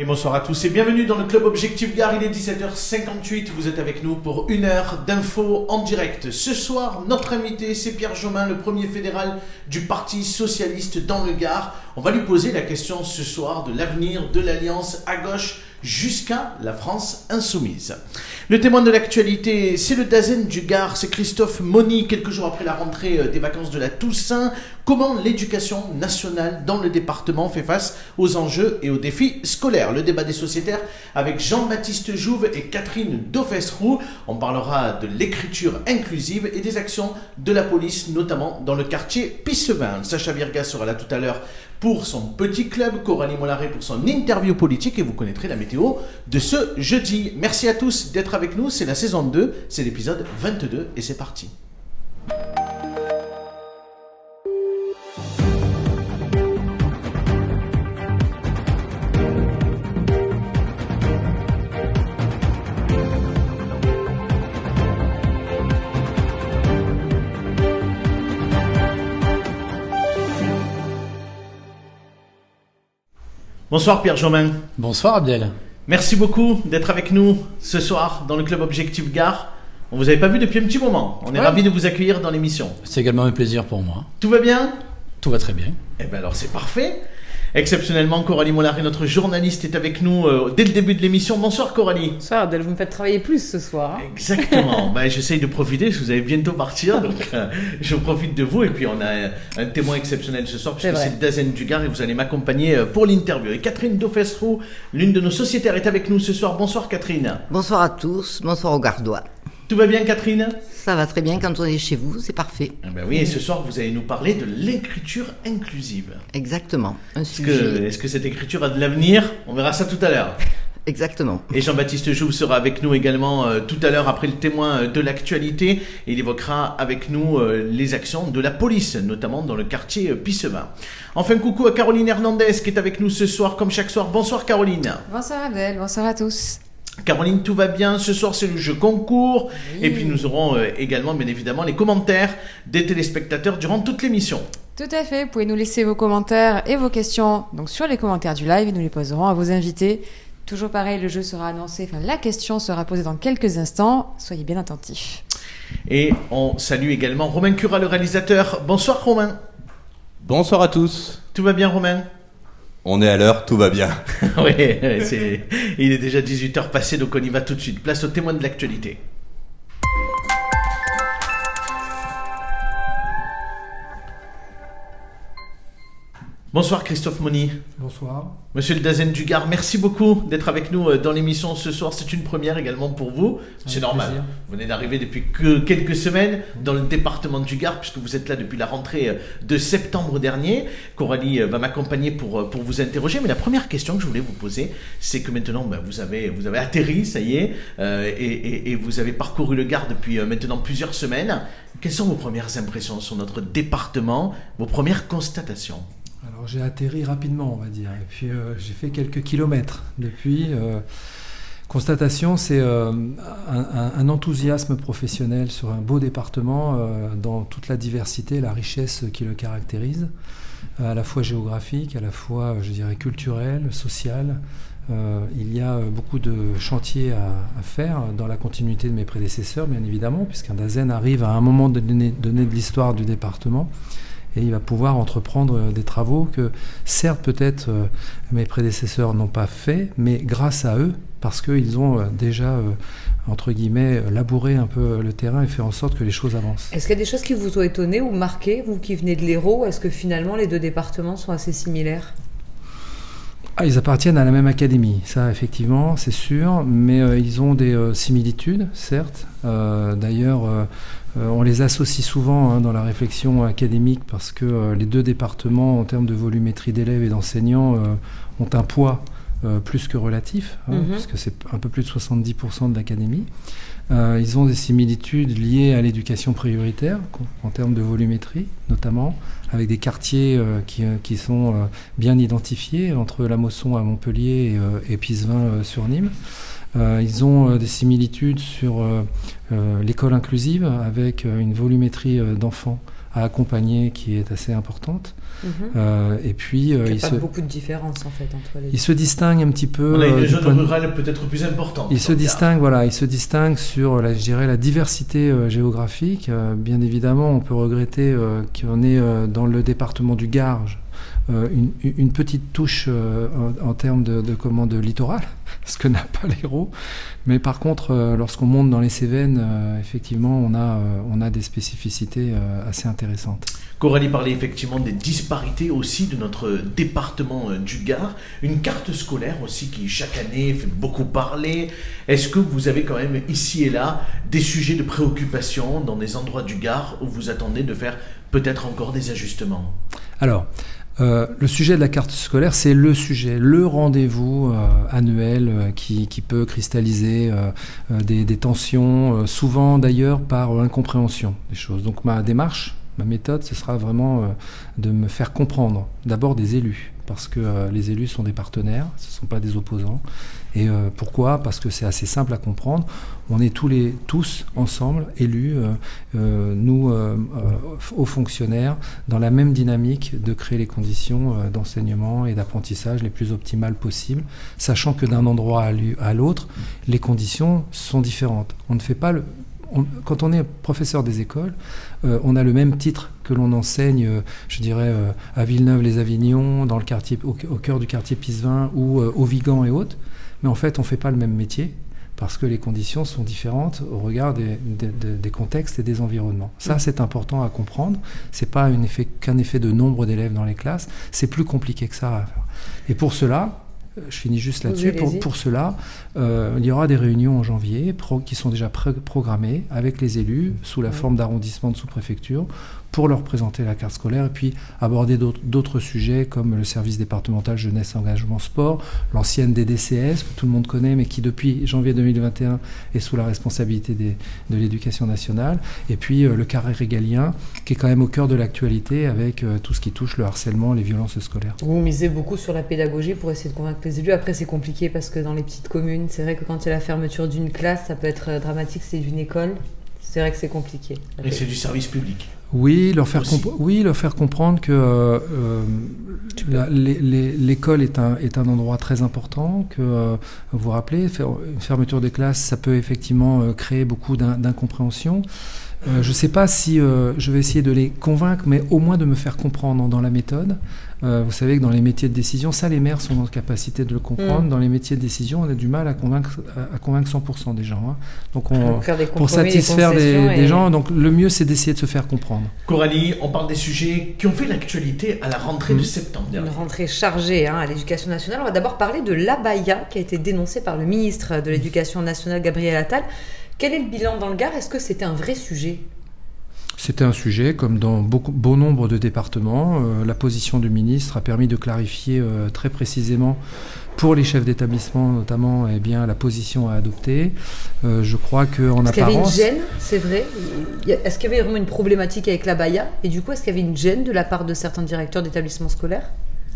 Et bonsoir à tous et bienvenue dans le club Objectif Gare. Il est 17h58. Vous êtes avec nous pour une heure d'infos en direct. Ce soir, notre invité, c'est Pierre Jomain, le premier fédéral du Parti Socialiste dans le Gard. On va lui poser la question ce soir de l'avenir de l'Alliance à gauche jusqu'à la France insoumise. Le témoin de l'actualité, c'est le Dazen du Gard, c'est Christophe Moni, quelques jours après la rentrée euh, des vacances de la Toussaint. Comment l'éducation nationale dans le département fait face aux enjeux et aux défis scolaires? Le débat des sociétaires avec Jean-Baptiste Jouve et Catherine Daufesroux. On parlera de l'écriture inclusive et des actions de la police, notamment dans le quartier Pissevin. Sacha Virga sera là tout à l'heure pour son petit club, Coralie Mollaret pour son interview politique et vous connaîtrez la météo de ce jeudi. Merci à tous d'être avec nous, c'est la saison 2, c'est l'épisode 22 et c'est parti. Bonsoir Pierre Jomain. Bonsoir Abdel. Merci beaucoup d'être avec nous ce soir dans le club Objectif Gare. On vous avait pas vu depuis un petit moment. On est Ouais. ravis de vous accueillir dans l'émission. C'est également un plaisir pour moi. Tout va bien? Tout va très bien. Eh bien alors c'est parfait. Exceptionnellement, Coralie Mollaret, notre journaliste, est avec nous euh, dès le début de l'émission. Bonsoir Coralie. Bonsoir Adèle, vous me faites travailler plus ce soir. hein. Exactement. ben, J'essaye de profiter, parce que vous allez bientôt partir, donc euh, je profite de vous. Et puis on a euh, un témoin exceptionnel ce soir, puisque C'est vrai. c'est Dazen Dugar, et vous allez m'accompagner euh, pour l'interview. Et Catherine Daufesroux, l'une de nos sociétaires, est avec nous ce soir. Bonsoir Catherine. Bonsoir à tous, bonsoir aux Gardois. Tout va bien Catherine? Ça va très bien quand on est chez vous, c'est parfait. Eh ben oui, et ce soir, vous allez nous parler de l'écriture inclusive. Exactement. Un Est-ce sujet. que, est-ce que cette écriture a de l'avenir? On verra ça tout à l'heure. Exactement. Et Jean-Baptiste Jouve sera avec nous également euh, tout à l'heure après le témoin euh, de l'actualité. Il évoquera avec nous euh, les actions de la police, notamment dans le quartier Pissevin. Enfin, coucou à Caroline Hernandez qui est avec nous ce soir, comme chaque soir. Bonsoir Caroline. Bonsoir Adèle, bonsoir à tous. Caroline, tout va bien. Ce soir, c'est le jeu concours. Oui. Et puis, nous aurons euh, également, bien évidemment, les commentaires des téléspectateurs durant toute l'émission. Tout à fait, vous pouvez nous laisser vos commentaires et vos questions donc sur les commentaires du live et nous les poserons à vos invités. Toujours pareil, le jeu sera annoncé, enfin la question sera posée dans quelques instants. Soyez bien attentifs. Et on salue également Romain Cura, le réalisateur. Bonsoir Romain. Bonsoir à tous. Tout va bien Romain? On est à l'heure, tout va bien. Oui, il est déjà 18h passé, donc on y va tout de suite. Place au témoin de l'actualité. Bonsoir Christophe Moni. Bonsoir. Monsieur le Dazen du Gard, merci beaucoup d'être avec nous euh, dans l'émission ce soir. C'est une première également pour vous. C'est normal. plaisir. Vous venez d'arriver depuis que quelques semaines dans le département du Gard, puisque vous êtes là depuis la rentrée euh, de septembre dernier. Coralie euh, va m'accompagner pour, pour vous interroger. Mais la première question que je voulais vous poser, c'est que maintenant, ben, vous, avez, vous avez atterri, ça y est, euh, et, et- et vous avez parcouru le Gard depuis euh, maintenant plusieurs semaines. Quelles sont vos premières impressions sur notre département, vos premières constatations? J'ai atterri rapidement, on va dire, et puis euh, j'ai fait quelques kilomètres depuis. euh, constatation, c'est euh, un, enthousiasme professionnel sur un beau département dans toute la diversité, la richesse qui le caractérise, à la fois géographique, à la fois, je dirais, culturelle, sociale. Il y a beaucoup de chantiers à, faire dans la continuité de mes prédécesseurs, bien évidemment, puisqu'un Dazen arrive à un moment donné de l'histoire du département et il va pouvoir entreprendre euh, des travaux que, certes, peut-être euh, mes prédécesseurs n'ont pas fait, mais grâce à eux, parce qu'ils ont euh, déjà, entre guillemets, labouré un peu le terrain et fait en sorte que les choses avancent. Est-ce qu'il y a des choses qui vous ont étonné ou marqué, vous qui venez de l'Hérault? Est-ce que finalement les deux départements sont assez similaires? Ah, ils appartiennent à la même académie, ça effectivement, c'est sûr, mais euh, ils ont des euh, similitudes, certes. Euh, D'ailleurs, on les associe souvent hein, dans la réflexion académique parce que les deux départements, en termes de volumétrie d'élèves et d'enseignants, ont un poids plus que relatif, hein, Mhm. puisque c'est un peu plus de 70% de l'académie. Euh, ils ont des similitudes liées à l'éducation prioritaire, en termes de volumétrie notamment, avec des quartiers euh, qui, euh, qui sont bien identifiés entre la Mosson à Montpellier et, et Pisevin sur Nîmes. Ils ont des similitudes sur l'école inclusive avec une volumétrie d'enfants à accompagner qui est assez importante. Mhm. Euh, et puis, euh, Il il, se, pas beaucoup de différence en fait entre les il se distingue un petit peu. On a euh, une zone point de- rurale peut-être plus importante. Il se distingue, voilà, il se distingue sur, la, je dirais, la diversité euh, géographique. Euh, bien évidemment, on peut regretter euh, qu'on ait euh, dans le département du Garge euh, une, une petite touche euh, en, en termes de, de, comment, de littoral, ce que n'a pas l'Hérault. Mais par contre, euh, lorsqu'on monte dans les Cévennes, euh, effectivement, on a, euh, on a des spécificités assez intéressantes. Coralie parlait effectivement des disparités aussi de notre département du Gard. Une carte scolaire aussi qui chaque année fait beaucoup parler. Est-ce que vous avez quand même ici et là des sujets de préoccupation dans des endroits du Gard où vous attendez de faire peut-être encore des ajustements? Alors, euh, le sujet de la carte scolaire, c'est le sujet, le rendez-vous euh, annuel euh, qui, peut cristalliser des, tensions, souvent d'ailleurs par incompréhension des choses. Donc ma démarche, ma méthode, ce sera vraiment de me faire comprendre d'abord des élus, parce que les élus sont des partenaires, ce ne sont pas des opposants. Et euh, pourquoi? Parce que c'est assez simple à comprendre. On est tous, les, tous ensemble, élus, euh, euh, nous, hauts fonctionnaires, dans la même dynamique de créer les conditions d'enseignement et d'apprentissage les plus optimales possibles, sachant que d'un endroit à l'autre, les conditions sont différentes. On ne fait pas le, quand on est professeur des écoles, on a le même titre que l'on enseigne, je dirais, à Villeneuve-les-Avignon, dans le quartier, au, cœur du quartier Pisevin ou au Vigan et autres. Mais en fait, on ne fait pas le même métier parce que les conditions sont différentes au regard des, des- des- des contextes et des environnements. Ça, c'est important à comprendre. C'est pas effet- qu'un effet de nombre d'élèves dans les classes. C'est plus compliqué que ça à faire. Et pour cela, euh, je finis juste là-dessus. Pour, cela, euh, il y aura des réunions en janvier pro- qui sont déjà programmées avec les élus sous la Ouais. forme d'arrondissement de sous-préfecture pour leur présenter la carte scolaire et puis aborder d'autres- sujets comme le service départemental jeunesse engagement sport, l'ancienne DDCS que tout le monde connaît mais qui depuis janvier 2021 est sous la responsabilité des- de l'éducation nationale et puis euh, le carré régalien qui est quand même au cœur de l'actualité avec euh, tout ce qui touche le harcèlement, les violences scolaires. Vous misez beaucoup sur la pédagogie pour essayer de convaincre les élus. Après, c'est compliqué parce que dans les petites communes, c'est vrai que quand il y a la fermeture d'une classe, ça peut être euh, dramatique. C'est d'une école. C'est vrai que c'est compliqué. Et c'est du service public. Oui, leur faire, oui, leur faire comprendre que euh, euh, l'école est un, est un endroit très important, que euh, vous vous rappelez, faire- une fermeture des classes, ça peut effectivement créer beaucoup d'in- d'incompréhension. Euh, je ne sais pas si euh, je vais essayer de les convaincre, mais au moins de me faire comprendre dans la méthode. Euh, vous savez que dans les métiers de décision, ça les maires sont en capacité de le comprendre. Mm. Dans les métiers de décision, on a du mal à convaincre, à, à convaincre 100% des gens. hein. Donc on, Pour faire des pour compromis, des satisfaire des, concessions des et- gens, donc le mieux c'est d'essayer de se faire comprendre. Coralie, on parle des sujets qui ont fait l'actualité à la rentrée de septembre Une rentrée chargée hein, à l'éducation nationale. On va d'abord parler de l'abaya qui a été dénoncé par le ministre de l'Éducation nationale, Gabriel Attal. Quel est le bilan dans le Gard? Est-ce que c'était un vrai sujet? C'était un sujet, comme dans beaucoup, bon nombre de départements. Euh, la position du ministre a permis de clarifier euh, très précisément pour les chefs d'établissement, notamment, eh bien, la position à adopter. Euh, je crois qu'en Est-ce qu'il y avait une apparence. gêne, c'est vrai Il Est-ce qu'il y avait vraiment une problématique avec l'abaya Et du coup, est-ce qu'il y avait une gêne de la part de certains directeurs d'établissements scolaires?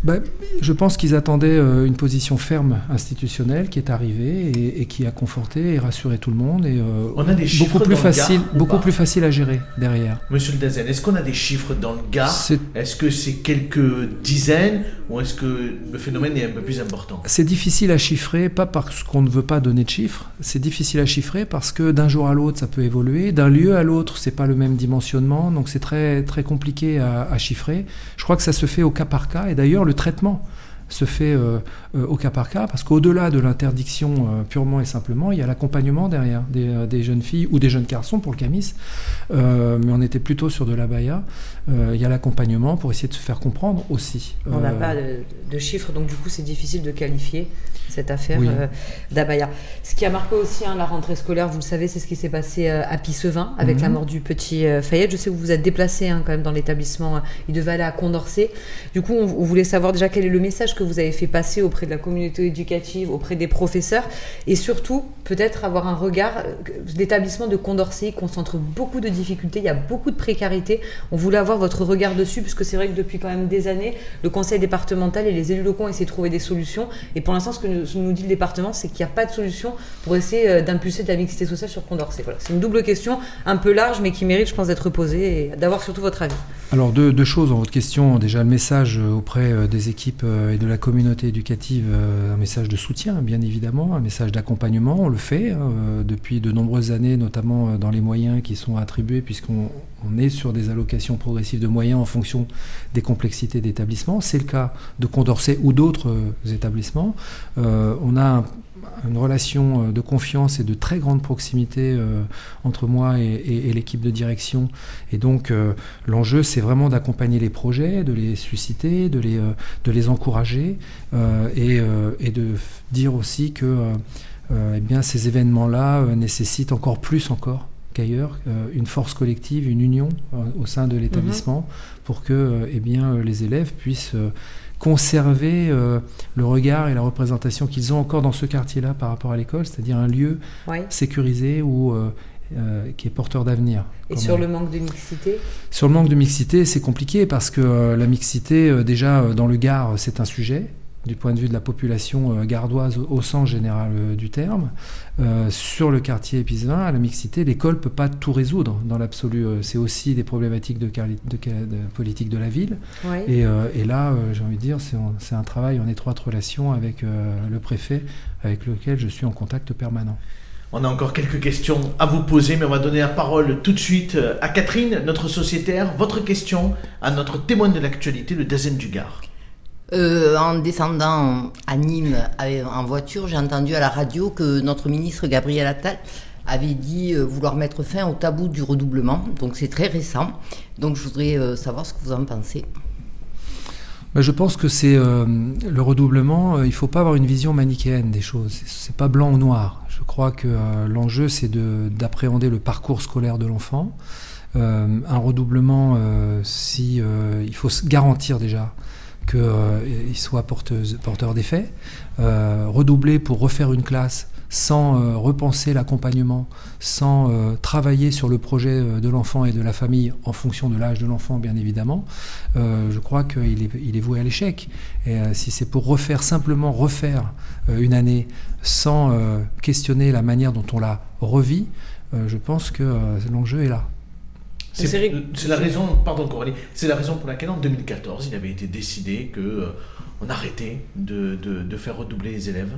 Ben, je pense qu'ils attendaient euh, une position ferme institutionnelle qui est arrivée et, et qui a conforté et rassuré tout le monde et euh, On a des chiffres beaucoup plus dans le facile, beaucoup plus facile à gérer derrière. Monsieur le Dazen, est-ce qu'on a des chiffres dans le Gard C'est Est-ce que c'est quelques dizaines ou est-ce que le phénomène est un peu plus important C'est difficile à chiffrer, pas parce qu'on ne veut pas donner de chiffres, c'est difficile à chiffrer parce que d'un jour à l'autre ça peut évoluer, d'un lieu à l'autre c'est pas le même dimensionnement, donc c'est très, très compliqué à, à chiffrer. Je crois que ça se fait au cas par cas et d'ailleurs le traitement se fait euh, euh, au cas par cas parce qu'au-delà de l'interdiction euh, purement et simplement, il y a l'accompagnement derrière des, des jeunes filles ou des jeunes garçons pour le camis, mais on était plutôt sur de l'abaya. Euh, il y a l'accompagnement pour essayer de se faire comprendre aussi. On n'a pas de, de chiffres, donc du coup, c'est difficile de qualifier cette affaire Oui. euh, d'abaya. Ce qui a marqué aussi hein, la rentrée scolaire, vous le savez, c'est ce qui s'est passé euh, à Pissevin avec Mhm. la mort du petit euh, Fayette. Je sais que vous vous êtes déplacé hein, quand même dans l'établissement. Il devait aller à Condorcet. Du coup, on, on voulait savoir déjà quel est le message que vous avez fait passer auprès de la communauté éducative, auprès des professeurs, et surtout peut-être avoir un regard. euh, L'établissement de Condorcet concentre beaucoup de difficultés, il y a beaucoup de précarité. On voulait avoir votre regard dessus, puisque c'est vrai que depuis quand même des années, le conseil départemental et les élus locaux ont essayé de trouver des solutions. Et pour l'instant, ce que nous, nous dit le département, c'est qu'il n'y a pas de solution pour essayer euh, d'impulser de la mixité sociale sur Condorcet. Voilà. C'est une double question un peu large, mais qui mérite, je pense, d'être posée et d'avoir surtout votre avis. Alors deux, choses dans votre question. Déjà le message euh, auprès euh, des équipes et de la communauté éducative, un message de soutien bien évidemment, un message d'accompagnement. On le fait hein, depuis de nombreuses années, notamment dans les moyens qui sont attribués, puisqu'on on est sur des allocations progressives de moyens en fonction des complexités d'établissements. C'est le cas de Condorcet ou d'autres euh, établissements. Euh, on a un- une relation euh, de confiance et de très grande proximité entre moi et, l'équipe de direction. Et donc, l'enjeu, c'est vraiment d'accompagner les projets, de les susciter, de les, encourager et, de dire aussi que eh ces événements-là nécessitent encore plus encore qu'ailleurs euh, une force collective, une union euh, au sein de l'établissement pour que euh, eh bien, les élèves puissent conserver euh, le regard et la représentation qu'ils ont encore dans ce quartier-là par rapport à l'école, c'est-à-dire un lieu Oui. sécurisé ou euh, euh, qui est porteur d'avenir. Et sur on- le manque de mixité? Sur le manque de mixité, c'est compliqué parce que la mixité, déjà dans le Gard, c'est un sujet du point de vue de la population euh, gardoise au, au sens général euh, du terme. Euh, sur le quartier Épizevin, la mixité, l'école peut pas tout résoudre dans l'absolu. Euh, c'est aussi des problématiques de, de, de politique de la ville. Oui. Et, euh, et là, euh, j'ai envie de dire, c'est un travail en étroite relation avec euh, le préfet, avec lequel je suis en contact permanent. On a encore quelques questions à vous poser, mais on va donner la parole tout de suite à Catherine, notre sociétaire. Votre question à notre témoin de l'actualité, le Dazen du Gard. Euh, en descendant à Nîmes en voiture, j'ai entendu à la radio que notre ministre Gabriel Attal avait dit euh, vouloir mettre fin au tabou du redoublement. Donc c'est très récent. Donc je voudrais euh, savoir ce que vous en pensez. Bah, je pense que c'est le redoublement. il faut pas avoir une vision manichéenne des choses. C'est- pas blanc ou noir. Je crois que l'enjeu c'est de- d'appréhender le parcours scolaire de l'enfant. Un redoublement, si il faut se garantir déjà qu'il soit porteuse, porteur d'effet. Euh, redoubler pour refaire une classe sans euh, repenser l'accompagnement, sans euh, travailler sur le projet euh, de l'enfant et de la famille en fonction de l'âge de l'enfant, bien évidemment, euh, je crois qu'il est, voué à l'échec. Et euh, si c'est pour refaire, simplement refaire euh, une année sans euh, questionner la manière dont on la revit, euh, je pense que euh, l'enjeu est là. C'est la raison, pardon Coralie, c'est la raison pour laquelle en 2014 il avait été décidé que euh, on arrêtait de, de- de faire redoubler les élèves.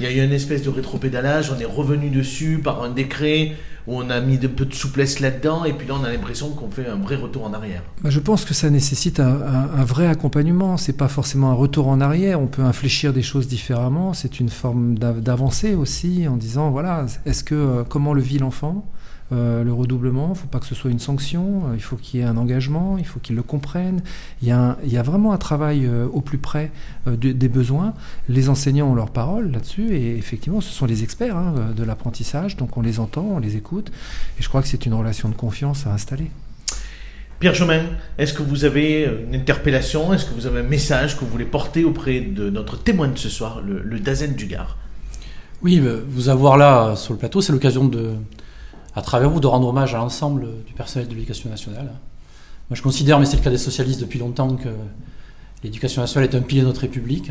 Il y a eu une espèce de rétropédalage, on est revenu dessus par un décret où on a mis un peu de souplesse là-dedans, et puis là on a l'impression qu'on fait un vrai retour en arrière. Bah, Je pense que ça nécessite un, un- un vrai accompagnement. C'est pas forcément un retour en arrière. On peut infléchir des choses différemment. C'est une forme d'av- d'avancée aussi en disant voilà, est-ce que euh, comment le vit l'enfant? Euh, le redoublement, il ne faut pas que ce soit une sanction, euh, il faut qu'il y ait un engagement, il faut qu'il le comprenne. Il y a, un- il y a vraiment un travail euh, au plus près euh, de- des besoins. Les enseignants ont leur parole là-dessus et effectivement, ce sont les experts hein, de l'apprentissage, donc on les entend, on les écoute et je crois que c'est une relation de confiance à installer. Pierre Chomin, est-ce que vous avez une interpellation, est-ce que vous avez un message que vous voulez porter auprès de notre témoin de ce soir, le, le Dazen du Gard Oui, mais vous avoir là sur le plateau, c'est l'occasion de, à travers vous, de rendre hommage à l'ensemble du personnel de l'éducation nationale. Moi, je considère, mais c'est le cas des socialistes depuis longtemps, que l'éducation nationale est un pilier de notre République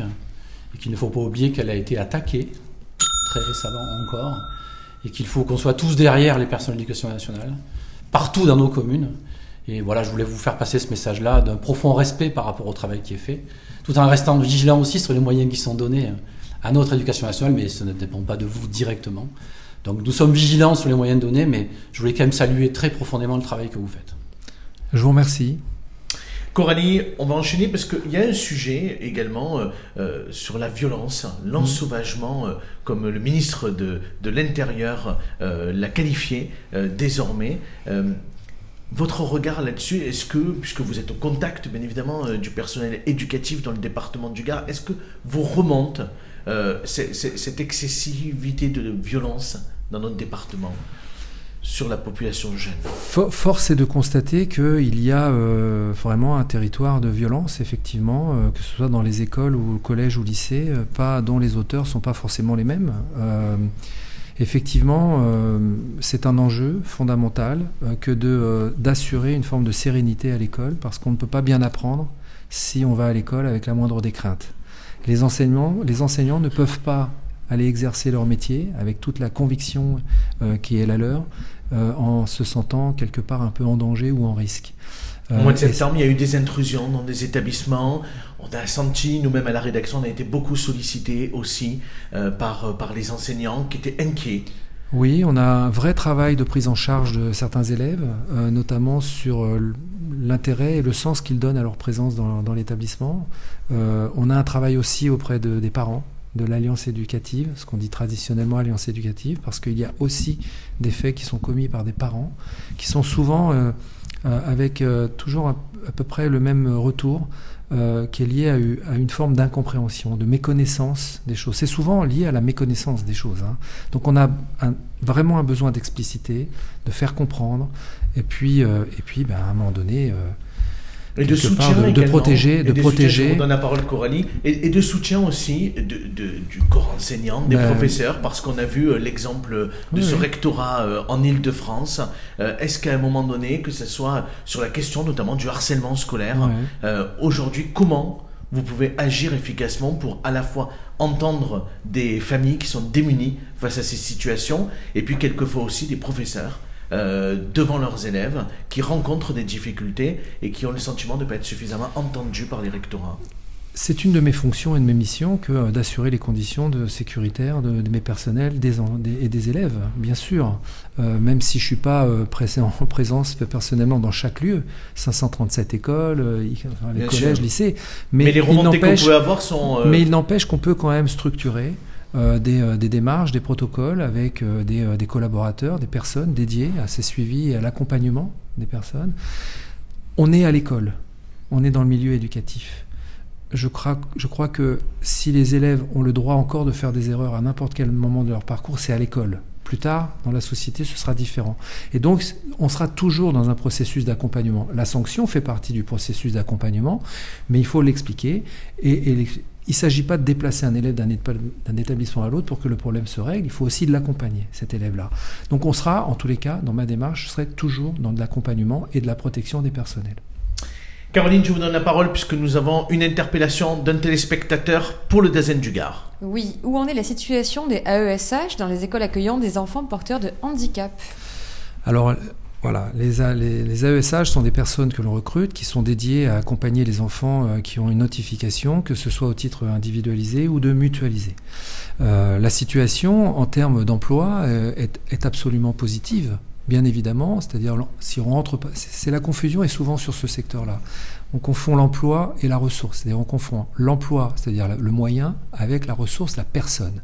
et qu'il ne faut pas oublier qu'elle a été attaquée très récemment encore et qu'il faut qu'on soit tous derrière les personnels de l'éducation nationale, partout dans nos communes. Et voilà, je voulais vous faire passer ce message-là d'un profond respect par rapport au travail qui est fait, tout en restant vigilant aussi sur les moyens qui sont donnés à notre éducation nationale, mais ce ne dépend pas de vous directement. Donc nous sommes vigilants sur les moyens donnés, mais je voulais quand même saluer très profondément le travail que vous faites. Je vous remercie. Coralie, on va enchaîner parce qu'il y a un sujet également euh, euh, sur la violence, l'ensauvagement, euh, comme le ministre de, de l'Intérieur euh, l'a qualifié euh, désormais. Euh, votre regard là-dessus, est-ce que, puisque vous êtes au contact bien évidemment euh, du personnel éducatif dans le département du Gard, est-ce que vous remonte euh, cette excessivité de violence dans notre département sur la population jeune Fo- Force est de constater qu'il y a euh, vraiment un territoire de violence, effectivement, euh, que ce soit dans les écoles ou au collège ou lycée, pas, dont les auteurs ne sont pas forcément les mêmes. Effectivement, c'est un enjeu fondamental que d'assurer une forme de sérénité à l'école, parce qu'on ne peut pas bien apprendre si on va à l'école avec la moindre des craintes. Les enseignants, les enseignants ne peuvent pas aller exercer leur métier avec toute la conviction euh, qui est la leur, euh, en se sentant quelque part un peu en danger ou en risque. Au mois de Euh, septembre, il y a eu des intrusions dans des établissements. On a senti, nous-mêmes à la rédaction, on a été beaucoup sollicités aussi euh, par, par les enseignants qui étaient inquiets. Oui, on a un vrai travail de prise en charge de certains élèves, euh, notamment sur l'intérêt et le sens qu'ils donnent à leur présence dans, l'établissement. Euh, on a un travail aussi auprès de- des parents de l'alliance éducative, ce qu'on dit traditionnellement alliance éducative, parce qu'il y a aussi des faits qui sont commis par des parents, qui sont souvent euh, euh, avec toujours à, peu près le même retour, qui est lié à, une forme d'incompréhension, de méconnaissance des choses. C'est souvent lié à la méconnaissance des choses. hein. Donc on a vraiment un besoin d'expliciter, de faire comprendre, et puis, euh, et puis ben, à un moment donné, euh, Et de part, de- protéger- Et de protéger. vous donne la parole Coralie. Et, et de soutien aussi de, du corps enseignant, des Ben, professeurs, parce qu'on a vu euh, l'exemple de Oui, ce rectorat en Ile-de-France. Euh, Est-ce qu'à un moment donné, que ce soit sur la question notamment du harcèlement scolaire, aujourd'hui, comment vous pouvez agir efficacement pour à la fois entendre des familles qui sont démunies face à ces situations, et puis quelquefois aussi des professeurs euh, devant leurs élèves qui rencontrent des difficultés et qui ont le sentiment de ne pas être suffisamment entendus par les rectorats. C'est une de mes fonctions et de mes missions que euh, d'assurer les conditions de sécuritaires de, de mes personnels des des- et des élèves, bien sûr. Euh, même si je suis pas euh, pressé- en présence personnellement dans chaque lieu, 537 écoles, euh, enfin, les Bien collèges, sûr. lycées. Mais, Mais, les remontées n'empêche- pouvez avoir sont... mais il n'empêche qu'on peut quand même structurer euh, des, euh, des démarches, des protocoles avec euh, des, collaborateurs, des personnes dédiées à ces suivis et à l'accompagnement des personnes. On est à l'école, on est dans le milieu éducatif. Je crois, que si les élèves ont le droit encore de faire des erreurs à n'importe quel moment de leur parcours, c'est à l'école. Plus tard, dans la société, ce sera différent. Et donc, on sera toujours dans un processus d'accompagnement. La sanction fait partie du processus d'accompagnement, mais il faut l'expliquer. Et, et il ne s'agit pas de déplacer un élève d'un établissement à l'autre pour que le problème se règle. Il faut aussi de l'accompagner, cet élève-là. Donc, on sera, en tous les cas, dans ma démarche, je serai toujours dans de l'accompagnement et de la protection des personnels. Caroline, je vous donne la parole puisque nous avons une interpellation d'un téléspectateur pour le Dazen du Gard. Oui, où en est la situation des AESH dans les écoles accueillant des enfants porteurs de handicap? Alors, voilà, les, A- les, les AESH sont des personnes que l'on recrute qui sont dédiées à accompagner les enfants euh, qui ont une notification, que ce soit au titre individualisé ou de mutualisé. Euh, la situation en termes d'emploi euh, est, absolument positive, bien évidemment, c'est-à-dire si on rentre c'est la confusion est souvent sur ce secteur-là. On confond l'emploi et la ressource, c'est-à-dire on confond l'emploi, c'est-à-dire le moyen, avec la ressource, la personne.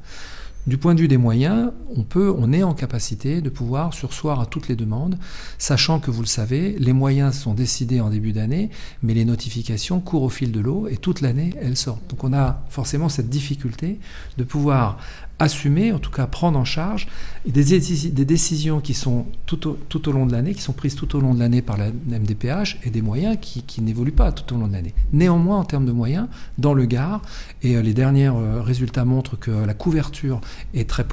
Du point de vue des moyens, on peut, on est en capacité de pouvoir sursoir à toutes les demandes, sachant que vous le savez, les moyens sont décidés en début d'année, mais les notifications courent au fil de l'eau et toute l'année elles sortent. Donc on a forcément cette difficulté de pouvoir assumer, en tout cas prendre en charge des, déci- des décisions qui sont tout au, long de l'année, qui sont prises tout au long de l'année par la MDPH et des moyens qui, n'évoluent pas tout au long de l'année. Néanmoins, en termes de moyens, dans le Gard, et euh, les derniers euh, résultats montrent que la couverture est très,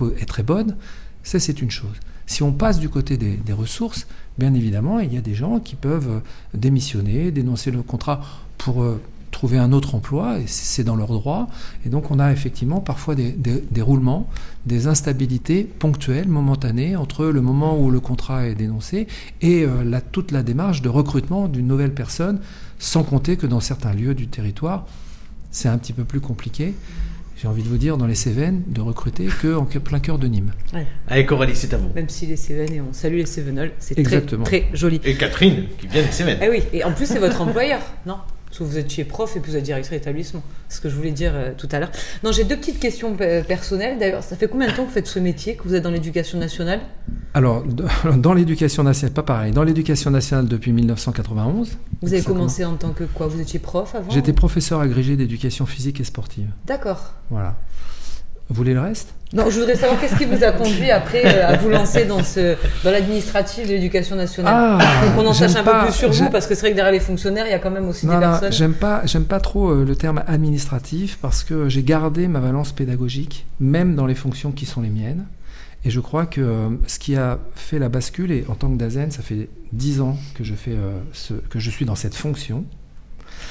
bonne, ça c'est une chose. Si on passe du côté des, des ressources, bien évidemment, il y a des gens qui peuvent euh, démissionner, dénoncer le contrat pour trouver un autre emploi, et c'est dans leur droit. Et donc on a effectivement parfois des, des- des roulements, des instabilités ponctuelles, momentanées, entre le moment où le contrat est dénoncé et euh, la- toute la démarche de recrutement d'une nouvelle personne, sans compter que dans certains lieux du territoire, c'est un petit peu plus compliqué. J'ai envie de vous dire, dans les Cévennes, de recruter que en plein cœur de Nîmes. Allez Coralie, c'est à vous. Même si les Cévennes, et on salue les Cévenols, c'est très, très joli. Et Catherine, qui vient des Cévennes. Ah oui, et en plus c'est votre employeur, non? Parce que vous êtes chez prof et puis vous êtes directeur d'établissement. C'est ce que je voulais dire euh, tout à l'heure. Non, j'ai deux petites questions euh, personnelles. D'ailleurs, ça fait combien de temps que vous faites ce métier, que vous êtes dans l'éducation nationale? Alors, dans l'éducation nationale, pas pareil. Dans l'éducation nationale depuis 1991. Vous avez commencé en tant que quoi? Vous étiez prof avant? J'étais professeur agrégé d'éducation physique et sportive. D'accord. Voilà. Vous voulez le reste? Non, je voudrais savoir qu'est-ce qui vous a conduit après euh, à vous lancer dans, ce, dans l'administratif de l'éducation nationale. Ah, qu'on en sache un peu plus sur vous, parce que c'est vrai que derrière les fonctionnaires, il y a quand même aussi Non, des non, personnes. j'aime pas, j'aime pas trop euh, le terme administratif parce que j'ai gardé ma valence pédagogique, même dans les fonctions qui sont les miennes. Et je crois que euh, ce qui a fait la bascule, et en tant que Dazen, ça fait dix ans que je, fais, euh, ce, que je suis dans cette fonction,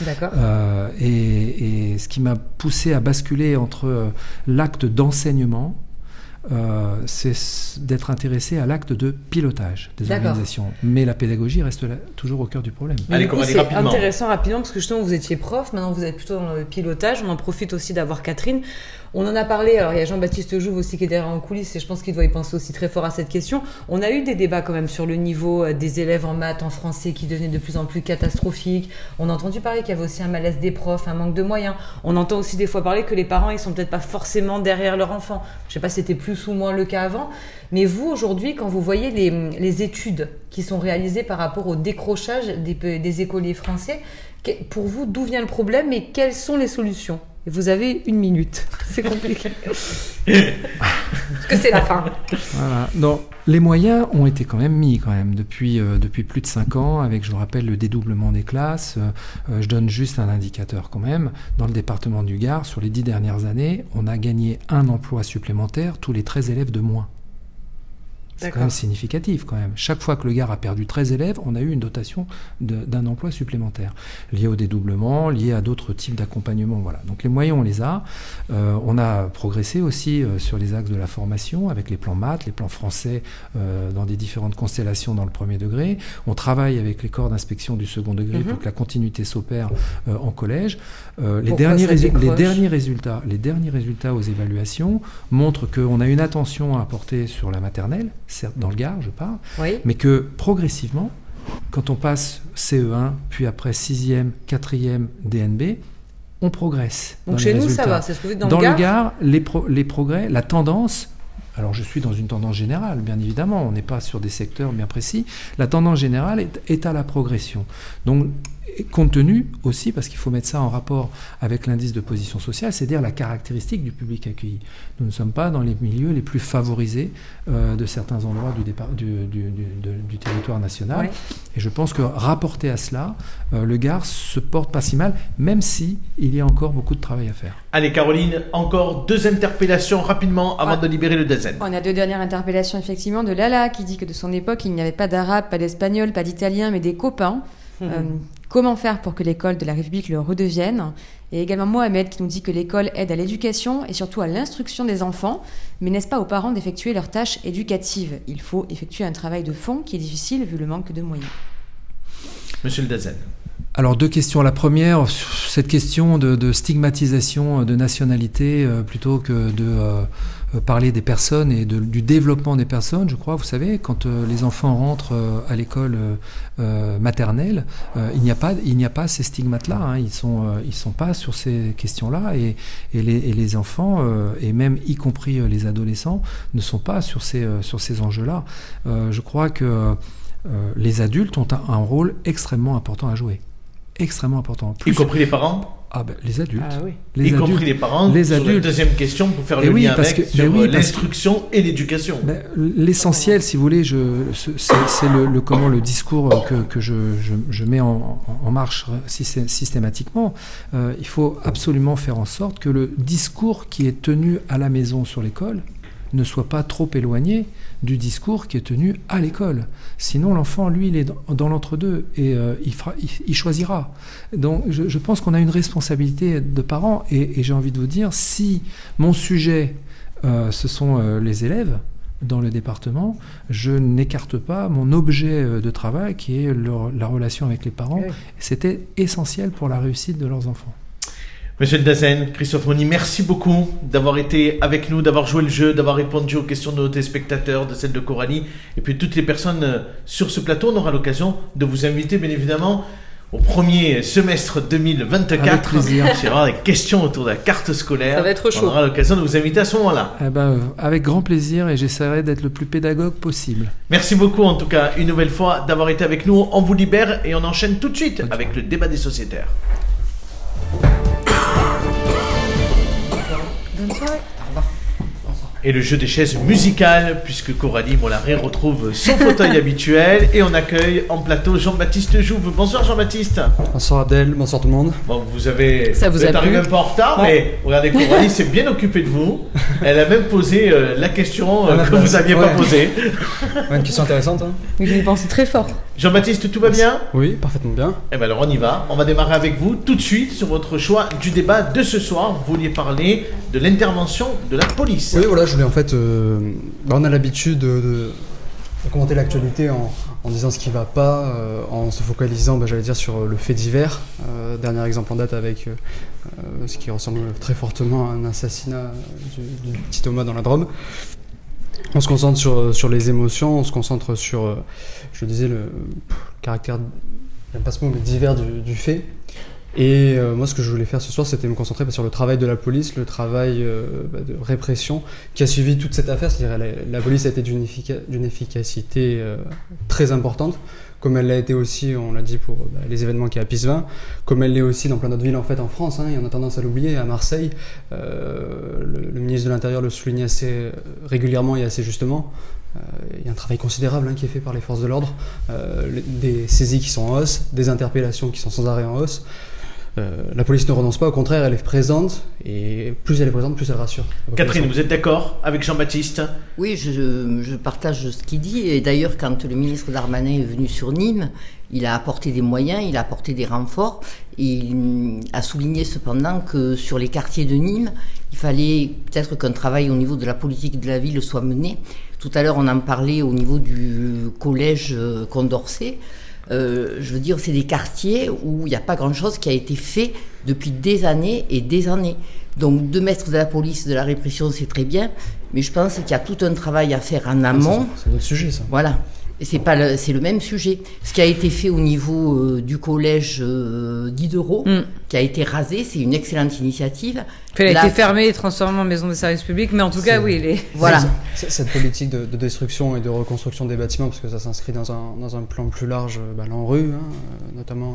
D'accord. Euh, et, et ce qui m'a poussé à basculer entre euh, l'acte d'enseignement, euh, c'est d'être intéressé à l'acte de pilotage des organisations. Mais la pédagogie reste là- toujours au cœur du problème. Mais Allez, coup, c'est rapidement. intéressant rapidement parce que justement vous étiez prof, maintenant vous êtes plutôt dans le pilotage. On en profite aussi d'avoir Catherine. On en a parlé. Alors il y a Jean-Baptiste Jouve aussi qui est derrière en coulisses et je pense qu'il doit y penser aussi très fort à cette question. On a eu des débats quand même sur le niveau euh, des élèves en maths, en français qui devenait de plus en plus catastrophique. On a entendu parler qu'il y avait aussi un malaise des profs, un manque de moyens. On entend aussi des fois parler que les parents ils sont peut-être pas forcément derrière leur enfant. Je sais pas si c'était plus ou moins le cas avant. Mais vous, aujourd'hui, quand vous voyez les, les études qui sont réalisées par rapport au décrochage des, des écoliers français, pour vous, d'où vient le problème et quelles sont les solutions? Et vous avez une minute. C'est compliqué. Parce que c'est la fin. Voilà. Non, les moyens ont été quand même mis quand même depuis, euh, depuis plus de 5 ans avec, je vous rappelle, le dédoublement des classes. Euh, euh, je donne juste un indicateur quand même. Dans le département du Gard, sur les 10 dernières années, on a gagné un emploi supplémentaire tous les 13 élèves de moins. C'est quand même significatif quand même. Chaque fois que le Gard a perdu 13 élèves, on a eu une dotation d'un emploi supplémentaire, lié au dédoublement, lié à d'autres types d'accompagnement. Voilà. Donc les moyens, on les a. Euh, on a progressé aussi euh, sur les axes de la formation, avec les plans maths, les plans français euh, dans des différentes constellations dans le premier degré. On travaille avec les corps d'inspection du second degré Mhm. pour que la continuité s'opère euh, en collège. Euh, les, derniers résultats, les derniers résultats aux évaluations montrent qu'on a une attention à apporter sur la maternelle, certes dans le Gard, je parle, Oui. mais que progressivement, quand on passe CE1, puis après 6e, 4e, DNB, on progresse. dans Donc les chez nous, ça va. C'est ce que vous dites dans, Dans, le le Gard. Gard, les, pro- les progrès, la tendance, alors je suis dans une tendance générale, bien évidemment, on n'est pas sur des secteurs bien précis, la tendance générale est, est à la progression. Donc, compte tenu aussi, parce qu'il faut mettre ça en rapport avec l'indice de position sociale, c'est-à-dire la caractéristique du public accueilli. Nous ne sommes pas dans les milieux les plus favorisés euh, de certains endroits du, départ, du, du- du- de- du territoire national. Ouais. Et je pense que rapporté à cela, euh, le Gard se porte pas si mal, même si il y a encore beaucoup de travail à faire. Allez, Caroline, encore deux interpellations rapidement avant Ah. de libérer le Dazen. On a deux dernières interpellations effectivement de Lala qui dit que de son époque il n'y avait pas d'arabe, pas d'espagnol, pas d'italien, mais des copains. Euh, comment faire pour que l'école de la République le redevienne Et également Mohamed qui nous dit que l'école aide à l'éducation et surtout à l'instruction des enfants, mais n'est-ce pas aux parents d'effectuer leurs tâches éducatives? Il faut effectuer un travail de fond qui est difficile vu le manque de moyens. Monsieur le Dazen. Alors deux questions. La première, sur cette question de, de stigmatisation de nationalité euh, plutôt que de euh, parler des personnes et du développement des personnes, je crois, vous savez, quand euh, les enfants rentrent euh, à l'école euh, euh, maternelle, euh, il n'y a pas, ces stigmates-là. hein. ils sont, euh, sont pas sur ces questions-là et, les, enfants euh, et même y compris euh, les adolescents ne sont pas sur ces, euh, sur ces enjeux-là. Euh, je crois que euh, les adultes ont un, rôle extrêmement important à jouer extrêmement important. Y compris les parents? Ah ben, les adultes. Ah oui. Les Y adultes. compris les parents les sur la adultes. deuxième question pour faire Eh le oui, lien parce avec que- sur mais oui, euh, l'instruction et l'éducation. Ben, L'essentiel, si vous voulez, c'est le, le- comment le discours euh, que, que je, je- je mets en, marche systé- systématiquement. Euh, il faut absolument faire en sorte que le discours qui est tenu à la maison sur l'école ne soit pas trop éloigné du discours qui est tenu à l'école. Sinon, l'enfant, lui, il est dans, dans l'entre-deux et euh, il, fera, il, il choisira. Donc, je, je pense qu'on a une responsabilité de parents et, et j'ai envie de vous dire, si mon sujet, euh, ce sont euh, les élèves, dans le département, je n'écarte pas mon objet de travail qui est leur- la relation avec les parents. Oui. C'était essentiel pour la réussite de leurs enfants. Monsieur Dazen, Christophe Moni, merci beaucoup d'avoir été avec nous, d'avoir joué le jeu, d'avoir répondu aux questions de nos téléspectateurs, de celles de Coralie, et puis toutes les personnes euh, sur ce plateau. On aura l'occasion de vous inviter, bien évidemment, au premier semestre 2024. Avec plaisir. Il y aura des questions autour de la carte scolaire. Ça va être chaud. On aura l'occasion de vous inviter à ce moment-là. Eh ben, euh, avec grand plaisir et j'essaierai d'être le plus pédagogue possible. Merci beaucoup, en tout cas, une nouvelle fois, d'avoir été avec nous. On vous libère et on enchaîne tout de suite avec le débat des sociétaires. Bonne soirée. Et le jeu des chaises musicales, puisque Coralie Mollaret retrouve son fauteuil habituel et on accueille en plateau Jean-Baptiste Jouve. Bonsoir Jean-Baptiste. Bonsoir Adèle, bonsoir tout le monde. Bon, vous avez. Ça vous a êtes arrivé plu un peu en retard, Ouais. mais regardez, Coralie s'est bien occupée de vous. Elle a même posé euh, la question euh, Ah, que bah, vous n'aviez pas posée. Ouais, une question intéressante. Hein. Y pensais très fort. Jean-Baptiste, tout va bien Oui, parfaitement bien. Eh bien alors on y va. On va démarrer avec vous tout de suite sur votre choix du débat de ce soir. Vous vouliez parler de l'intervention de la police. Oui, voilà, je voulais en fait. euh, bah, on a l'habitude de, de- de commenter l'actualité en, en disant ce qui va pas, euh, en se focalisant, bah, j'allais dire, sur le fait divers. Euh, dernier exemple en date avec euh, euh, ce qui ressemble très fortement à un assassinat du, du petit Thomas dans la Drôme. On se concentre sur, sur les émotions, on se concentre sur, euh, je disais, le caractère, j'aime pas ce mot, mais divers du, fait. Et euh, moi, ce que je voulais faire ce soir, c'était me concentrer bah, sur le travail de la police, le travail euh, bah, de répression qui a suivi toute cette affaire. C'est-à-dire, la, la police a été d'une effica- d'une efficacité euh, très importante, comme elle l'a été aussi, on l'a dit, pour bah, les événements qu'il y a à Pisevin, comme elle l'est aussi dans plein d'autres villes en fait en France. Hein, et on a tendance à l'oublier. À Marseille, euh, le, ministre de l'Intérieur le souligne assez euh, régulièrement et assez justement. Euh, Il y a un travail considérable hein, qui est fait par les forces de l'ordre, euh, des saisies qui sont en hausse, des interpellations qui sont sans arrêt en hausse. Euh, la police ne renonce pas, au contraire, elle est présente, et plus elle est présente, plus elle rassure. Catherine, vous êtes d'accord avec Jean-Baptiste? Oui, je, je partage ce qu'il dit. Et d'ailleurs, quand le ministre Darmanin est venu sur Nîmes, il a apporté des moyens, il a apporté des renforts. Et il a souligné cependant que sur les quartiers de Nîmes, il fallait peut-être qu'un travail au niveau de la politique de la ville soit mené. Tout à l'heure, on en parlait au niveau du collège euh, Condorcet. Euh, je veux dire, c'est des quartiers où il n'y a pas grand-chose qui a été fait depuis des années et des années. Donc, de mettre de la police, de la répression, c'est très bien, mais je pense qu'il y a tout un travail à faire en amont. C'est notre sujet, ça. Voilà. Et c'est pas le, c'est le même sujet. Ce qui a été fait au niveau euh, du collège euh, Diderot, Mm. Qui a été rasé, c'est une excellente initiative. Elle a Là- été fermée et transformée en maison de service public, mais en tout cas, oui, les... Voilà. Cette politique de, de destruction et de reconstruction des bâtiments, parce que ça s'inscrit dans un, dans un plan plus large, euh, bah, l'ANRU, hein, euh, notamment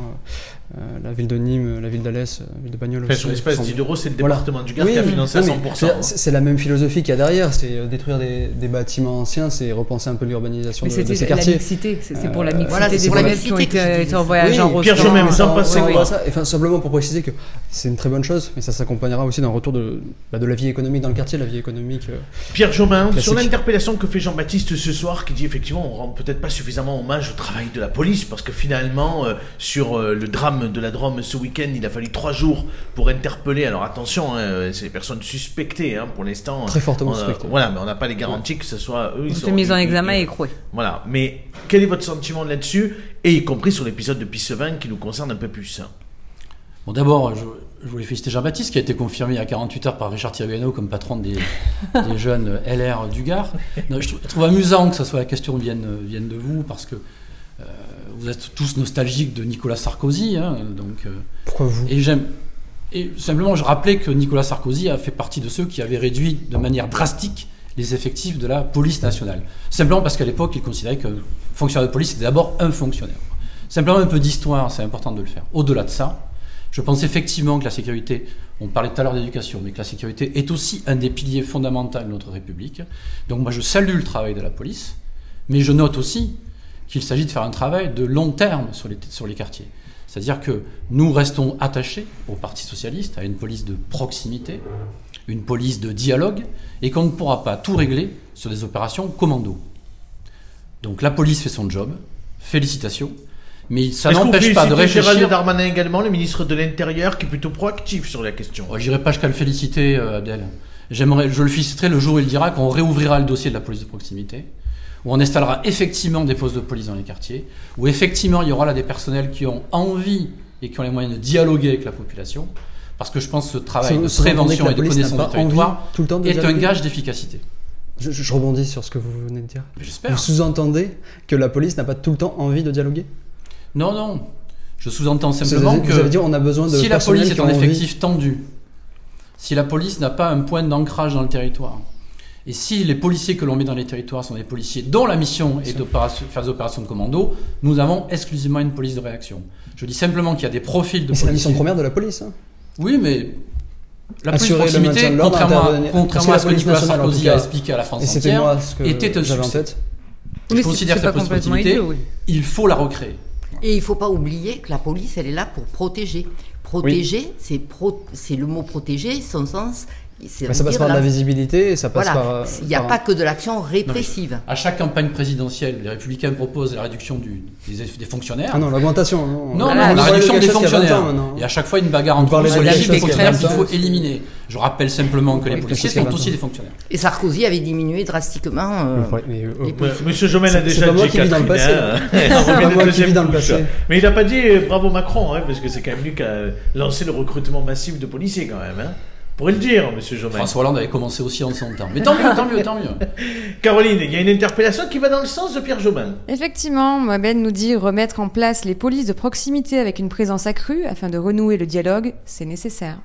euh, la ville de Nîmes, la ville d'Alès, la ville de Bagnols Enfin, sur l'espace sont- 10 euros, c'est le Voilà. département du Gard Oui, qui a oui. financé à Oui, 100%. mais c'est- la même philosophie qu'il y a derrière, c'est détruire des, des bâtiments anciens, c'est repenser un peu l'urbanisation Mais de, de ces c'était la quartiers. mixité, c'est pour la Euh, mixité voilà, c'est des pour la familles qui ont mixité été, je été dis. en voyage Oui, en Pierre. Jomain, vous en ça. Enfin, simplement pour préciser que c'est une très bonne chose, mais ça s'accompagnera aussi d'un retour de, bah, de la vie économique dans le quartier, la vie économique. euh, Pierre Jomain, sur l'interpellation que fait Jean-Baptiste ce soir, qui dit effectivement on rend peut-être pas suffisamment hommage au travail de la police, parce que finalement, euh, sur euh, le drame de la Drôme ce week-end, il a fallu trois jours pour interpeller. Alors attention, hein, c'est des personnes suspectées hein, pour l'instant. Très fortement suspectées. Voilà, mais on n'a pas les garanties que ce soit eux. Ils ils ont sont- été mis en examen et écroués. Voilà, mais quel est votre sentiment là-dessus, et y compris sur l'épisode de Pissevin qui nous concerne un peu plus Bon, d'abord, je, je voulais féliciter Jean-Baptiste qui a été confirmé il y a 48 heures par Richard Tiragano comme patron des, des jeunes LR du Gard. Non, je, trouve, je trouve amusant que ça soit la question vienne, vienne de vous parce que euh, vous êtes tous nostalgiques de Nicolas Sarkozy. hein, donc, euh, Pourquoi vous? et j'aime. Et simplement, je rappelais que Nicolas Sarkozy a fait partie de ceux qui avaient réduit de manière drastique les effectifs de la police nationale. Simplement parce qu'à l'époque, il considérait que fonctionnaire de police, c'était d'abord un fonctionnaire. Simplement un peu d'histoire, c'est important de le faire. Au-delà de ça, je pense effectivement que la sécurité, on parlait tout à l'heure d'éducation, mais que la sécurité est aussi un des piliers fondamentaux de notre République. Donc moi, je salue le travail de la police, mais je note aussi qu'il s'agit de faire un travail de long terme sur les, quartiers. C'est-à-dire que nous restons attachés au Parti socialiste, à une police de proximité, une police de dialogue, et qu'on ne pourra pas tout régler sur des opérations commando. Donc la police fait son job, félicitations, mais ça n'empêche pas de félicitez Gérald réfléchir. Darmanin également, le ministre de l'Intérieur, qui est plutôt proactif sur la question? Oh, J'irai pas jusqu'à le féliciter, euh, Abdel. J'aimerais, je le féliciterai le jour où il dira qu'on réouvrira le dossier de la police de proximité, où on installera effectivement des postes de police dans les quartiers, où effectivement il y aura là des personnels qui ont envie et qui ont les moyens de dialoguer avec la population, parce que je pense que ce travail de prévention et de connaissance du territoire tout le temps de est un gage d'efficacité. je, je rebondis sur ce que vous venez de dire. Mais Vous J'espère. sous-entendez que la police n'a pas tout le temps envie de dialoguer? Non, non. Je sous-entends Vous simplement avez- que Vous avez dit on a besoin de si la police est en envie- effectif tendu, si la police n'a pas un point d'ancrage dans le territoire, et si les policiers que l'on met dans les territoires sont des policiers dont la mission est de faire des opérations de commando, nous avons exclusivement une police de réaction. Je dis simplement qu'il y a des profils de Mais c'est la mission policiers. première de la police. hein. Oui, mais la police de Assurer le maintien proximité, de contrairement, à, contrairement à ce que Nicolas Sarkozy a expliqué à la France Et c'était entière, moi ce que était un en succès. tête. je Oui, considère de proximité, idiot, oui. il faut la recréer. Et il ne faut pas oublier que la police, elle est là pour protéger. Protéger, c'est pro- le mot protéger, son sens, Mais ça passe dire par de la visibilité, et ça passe Voilà, par. il n'y a par- pas que de l'action répressive. À chaque campagne présidentielle, les Républicains proposent la réduction du- des, des fonctionnaires. Ah non, l'augmentation. Non, Non, On non, la réduction des chose il y a 20 fonctionnaires. ans, a à chaque fois une bagarre entre les y a fonctionnaires 20 qu'il faut éliminer? Je rappelle simplement que les policiers sont 20 aussi des fonctionnaires. Et Sarkozy avait diminué drastiquement. euh, Ouais, mais, les policiers. Monsieur Jomel a déjà dit qui vis dans le passé. hein. Dans le passé. Mais il n'a pas dit euh, bravo Macron, hein, parce que c'est quand même lui qui a lancé le recrutement massif de policiers quand même. Pourrait le dire, Monsieur Jomel. François Hollande avait commencé aussi en son temps. Mais tant mieux, tant mieux, tant mieux. Caroline, il y a une interpellation qui va dans le sens de Pierre Jomel. Effectivement, Mohamed nous dit remettre en place les polices de proximité avec une présence accrue afin de renouer le dialogue, c'est nécessaire.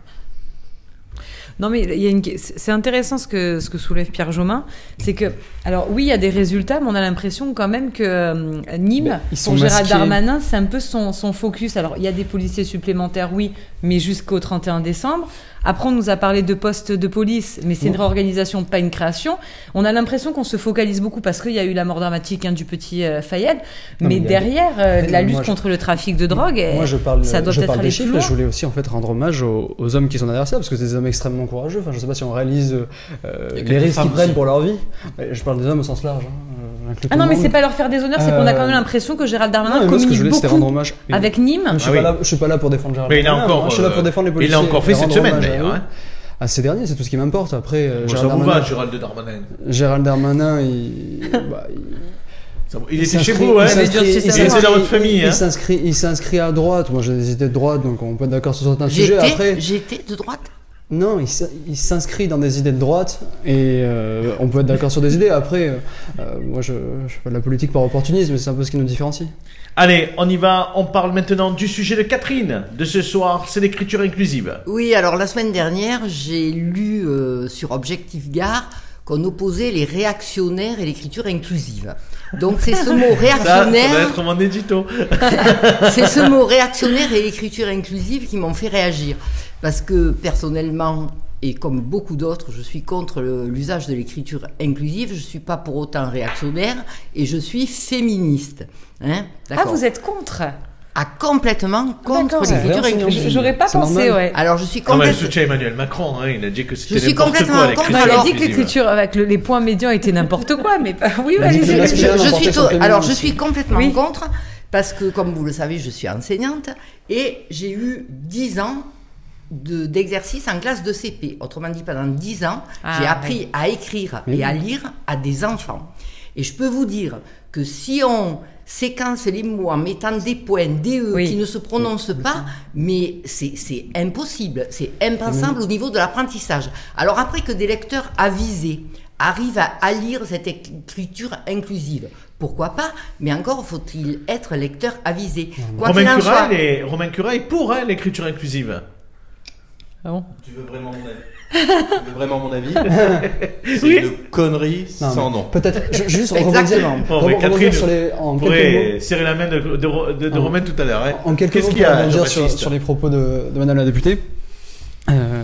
Non, mais il y a une... c'est intéressant ce que, ce que soulève Pierre Jomain. C'est que, alors oui, il y a des résultats, mais on a l'impression quand même que euh, Nîmes, Mais ils sont pour Gérald masqués. Darmanin, c'est un peu son, son focus. Alors, il y a des policiers supplémentaires, oui, mais jusqu'au 31 décembre. Après, on nous a parlé de postes de police, mais c'est une réorganisation, pas une création. On a l'impression qu'on se focalise beaucoup parce qu'il y a eu la mort dramatique hein, du petit euh, Fayed, Non, mais, il a derrière, euh, la moi, lutte je- contre le trafic de drogue, Moi, je parle, ça doit je parle des chiffres. Je voulais aussi en fait rendre hommage aux, aux hommes qui sont derrière ça, parce que c'est des hommes extrêmement courageux. Enfin, je sais pas si on réalise euh, les risques qu'ils prennent pour leur vie. Je parle des hommes au sens large. Hein, euh, Ah non, mais c'est pas leur faire des honneurs, c'est qu'on a quand même l'impression que Gérald Non, Darmanin mais moi, ce que je communique voulais, c'était rendre beaucoup hommage. Avec Nîmes. Je suis, Ah pas oui. là, je suis pas là pour défendre Gérald Mais il a Darmanin, encore, moi, je suis là pour défendre les il policiers. l'a encore fait et cette semaine, à hein. À ces derniers, c'est tout ce qui m'importe. Après, euh, Bon, ça Gérald vous va, Darmanin, Gérald Darmanin Gérald Darmanin, il, bah, il- Ça vous- Il était s'inscrit- chez vous, hein il dans votre famille, il- hein. Il s'inscrit, il s'inscrit à droite. Moi, idées de droite, donc on peut être d'accord sur certains sujets. J'étais Après, j'étais de droite. Non, il s'inscrit dans des idées de droite et euh, on peut être d'accord sur des idées. Après, euh, euh, moi, je, je fais pas de la politique par opportunisme, c'est un peu ce qui nous différencie. Allez, on y va. On parle maintenant du sujet de Catherine de ce soir. C'est l'écriture inclusive. Oui, alors la semaine dernière, j'ai lu euh, sur Objectif Gare qu'on opposait les réactionnaires et l'écriture inclusive. Donc c'est ce mot Ça, ça réactionnaire, être mon édito. c'est ce mot réactionnaire et l'écriture inclusive qui m'ont fait réagir. Parce que personnellement, et comme beaucoup d'autres, je suis contre l'usage de l'écriture inclusive. Je suis pas pour autant réactionnaire et je suis féministe. Hein Ah, vous êtes contre? Ah, complètement contre D'accord. l'écriture inclusive. J'aurais pas pensé, normal. ouais. Alors je suis Quand même, complètement... soutien Emmanuel Macron. hein, il a dit que Je c'était suis n'importe complètement quoi contre. Il a dit que inclusive. l'écriture avec le- les points médians était n'importe quoi, mais pas- oui, que Je, je- je suis alors je suis complètement Oui. contre parce que comme vous le savez je suis enseignante et j'ai eu 10 ans de- d'exercice en classe de CP. Autrement dit pendant 10 ans Ah, j'ai appris à écrire et à lire à des enfants. Et je peux vous dire que si on séquence les mots en mettant des points, des E Oui. qui ne se prononcent pas, mais c'est impossible, c'est impensable au niveau de l'apprentissage. Alors après que des lecteurs avisés arrivent à, à lire cette écriture inclusive, pourquoi pas Mais encore faut-il être lecteur avisé. Quoi qu'il Romain Cura, soit, est, Romain Cura est pour hein, l'écriture inclusive. Ah bon Tu veux vraiment mon avis Tu veux vraiment mon avis C'est Oui. une connerie Non, sans mais nom. Peut-être ju- juste Exactement. rebondir, Bon, mais rebondir Catherine, sur les, en On quelques mots. pourrait serrer la main de, de, de- de En- Romain tout à l'heure. hein. En quelques Qu'est-ce mots qu'il y pour a, rebondir sur, Jean-Baptiste sur les propos de, de Madame la députée. Euh,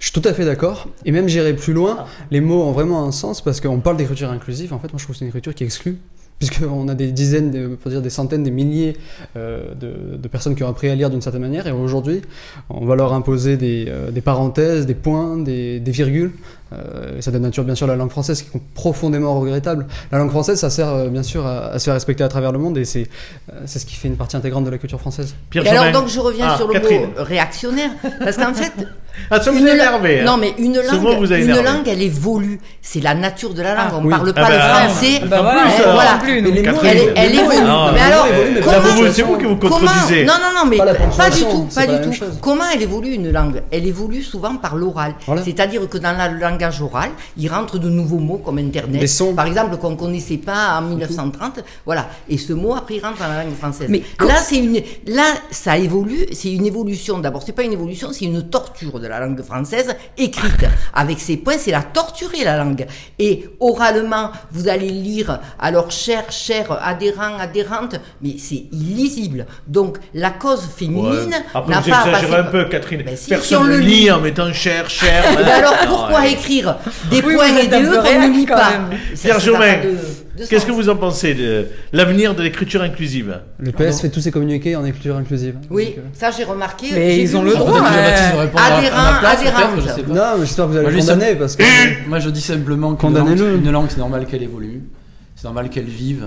je suis tout à fait d'accord, et même j'irai plus loin. Les mots ont vraiment un sens parce qu'on parle d'écriture inclusive. En fait, moi, je trouve que c'est une écriture qui exclut, puisqu'on a des dizaines, de, pour dire des centaines, des milliers euh, de, de personnes qui ont appris à lire d'une certaine manière, et aujourd'hui, on va leur imposer des, euh, des parenthèses, des points, des, des virgules. Euh, et ça dénature bien sûr la langue française, qui est profondément regrettable. La langue française, ça sert euh, bien sûr à, à se faire respecter à travers le monde, et c'est euh, c'est ce qui fait une partie intégrante de la culture française. Pierre Et alors donc je reviens Ah, sur le Catherine. mot réactionnaire parce qu'en fait Ah, ça vous une énervé. hein. Non mais une langue, vous une langue elle évolue. C'est la nature de la langue. Ah, On oui. parle Ah pas bah, le ah, français. bah, Bah plus, voilà. plus, nous. Mais les mots, Catherine. Elle, évolue. non, mais alors, c'est vous qui vous comment- contredisez. Non, non, non, mais Pas du tout, pas du tout. Comment elle évolue une langue? Elle évolue souvent par l'oral. Voilà. C'est-à-dire que dans le langage oral, il rentre de nouveaux mots comme Internet, par exemple, qu'on connaissait pas en 1930. Voilà. Et ce mot, après, il rentre dans la langue française. Mais là, c'est une, là, ça évolue. C'est une évolution. D'abord, c'est pas une évolution, c'est une torture de la langue française écrite. Avec ces points, c'est la torturer la langue. Et oralement, vous allez lire, alors cher, cher, adhérent, adhérente, mais c'est illisible. Donc, la cause Ouais. féminine Après, n'a vous pas exagérez passé- un peu, Catherine. Ben si, Personne si le lit lit. en mettant cher, cher. Ben alors, pourquoi Ouais. écrire des Oui, points et des E qu'on ne lit pas. Pierre Qu'est-ce que vous en pensez de l'avenir de l'écriture inclusive? Le PS fait tous ses communiqués en écriture inclusive. Oui, Donc, euh, ça j'ai remarqué. Mais ils ont le droit, peut-être que ouais. Jean-Baptiste va répondre à- à, Adhérent, ma place, adhérente. peut-être, je sais pas. Non, mais j'espère que vous allez Moi, le condamner parce que. Moi, je dis simplement qu'une langue, c'est normal qu'elle évolue. C'est normal qu'elle vive.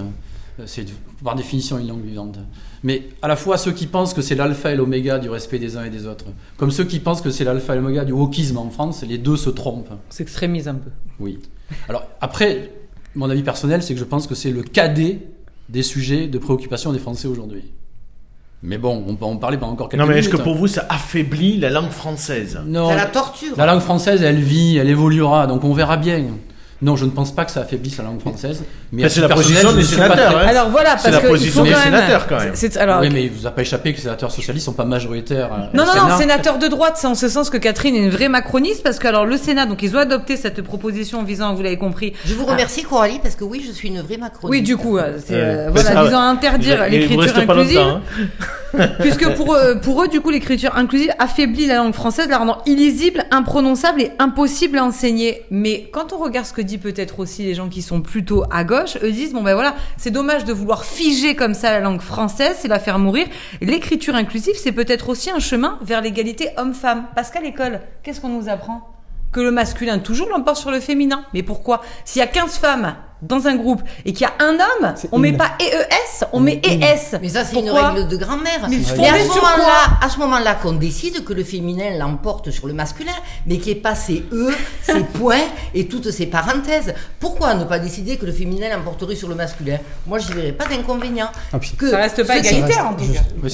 C'est par définition une langue vivante. Mais à la fois ceux qui pensent que c'est l'alpha et l'oméga du respect des uns et des autres, comme ceux qui pensent que c'est l'alpha et l'oméga du wokisme en France, les deux se trompent. s'extrémise un peu. Oui. Alors après, mon avis personnel, c'est que je pense que c'est le cadet des sujets de préoccupation des Français aujourd'hui. Mais bon, on peut en parler pendant encore quelques Non, mais est-ce minutes. que pour vous, ça affaiblit la langue française? Non, C'est la torture. la langue française, elle vit, elle évoluera, donc on verra bien. Non, je ne pense pas que ça affaiblisse la langue française. Mais à c'est la position des ne sénateurs, très- hein. Alors voilà, C'est parce la que il position faut des quand même. sénateurs, quand même. alors, Oui, mais il vous a pas échappé que les sénateurs socialistes sont pas majoritaires. euh, Non, non, non, Sénat. sénateur de droite, c'est en ce sens que Catherine est une vraie macroniste, parce que alors le Sénat, donc ils ont adopté cette proposition visant, vous l'avez compris. Je vous remercie Coralie parce que oui, je suis une vraie macroniste. Oui, du coup, euh, c'est, euh, voilà, visant à interdire Il- il l'écriture inclusive. hein. Puisque pour eux, pour eux, du coup, l'écriture inclusive affaiblit la langue française, la rendant illisible, imprononçable et impossible à enseigner. Mais quand on regarde ce que dit peut-être aussi les gens qui sont plutôt à gauche, eux disent, bon ben voilà, c'est dommage de vouloir figer comme ça la langue française, c'est la faire mourir. L'écriture inclusive, c'est peut-être aussi un chemin vers l'égalité homme-femme. Parce qu'à l'école, qu'est-ce qu'on nous apprend? Que le masculin toujours l'emporte sur le féminin. Mais pourquoi? S'il y a 15 femmes dans un groupe et qu'il y a un homme, C'est on met in. pas EES, on met ES. Mais ça, c'est une règle de grand-mère. Mais Mais à ce moment-là, à ce moment-là, qu'on décide que le féminin l'emporte sur le masculin, mais qu'il n'y ait pas ses E, ses points et toutes ces parenthèses. Pourquoi ne pas décider que le féminin l'emporterait sur le masculin? Moi, je n'y verrais pas d'inconvénient. Ah, Que Ça reste pas égalitaire, en tout cas. Oui,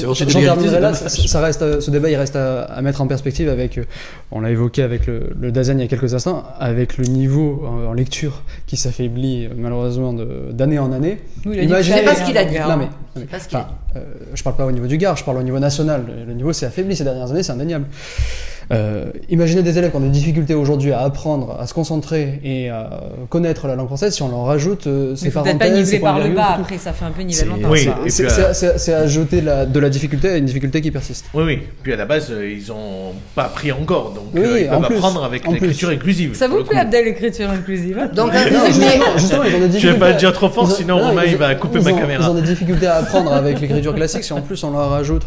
là, ça, reste, ce débat il reste à, à mettre en perspective avec, euh, on l'a évoqué avec le, le Dazen il y a quelques instants, avec le niveau en, en lecture qui s'affaiblit euh, malheureusement de- d'année en année. Oui, Imaginez- C'est pas ce qu'il a dit. Non mais, non, mais, C'est pas ce qu'il a enfin, euh, je parle pas au niveau du Gard, je parle au niveau national. Le, le niveau s'est affaibli ces dernières années, c'est indéniable. Euh, imaginez des élèves qui ont des difficultés aujourd'hui à apprendre, à se concentrer et à connaître la langue française si on leur rajoute euh, ces Mais faut peut-être parenthèses, pas niveler par le bas, après ça fait un peu nivellement C'est- par Oui, le bas. et C'est euh, ajouter la- de la difficulté à une difficulté qui persiste. Oui, oui. Puis à la base, euh, ils ont pas appris encore, donc Oui, euh, ils en peuvent plus, apprendre avec l'écriture inclusive. Ça vous plaît. Abdel, l'écriture inclusive hein? Donc, Non, mais- justement, justement, ils ont des Je vais difficultés. pas le dire trop fort, sinon non, Romain il va couper ma caméra. Ils ont des difficultés à apprendre avec l'écriture classique si en plus on leur rajoute,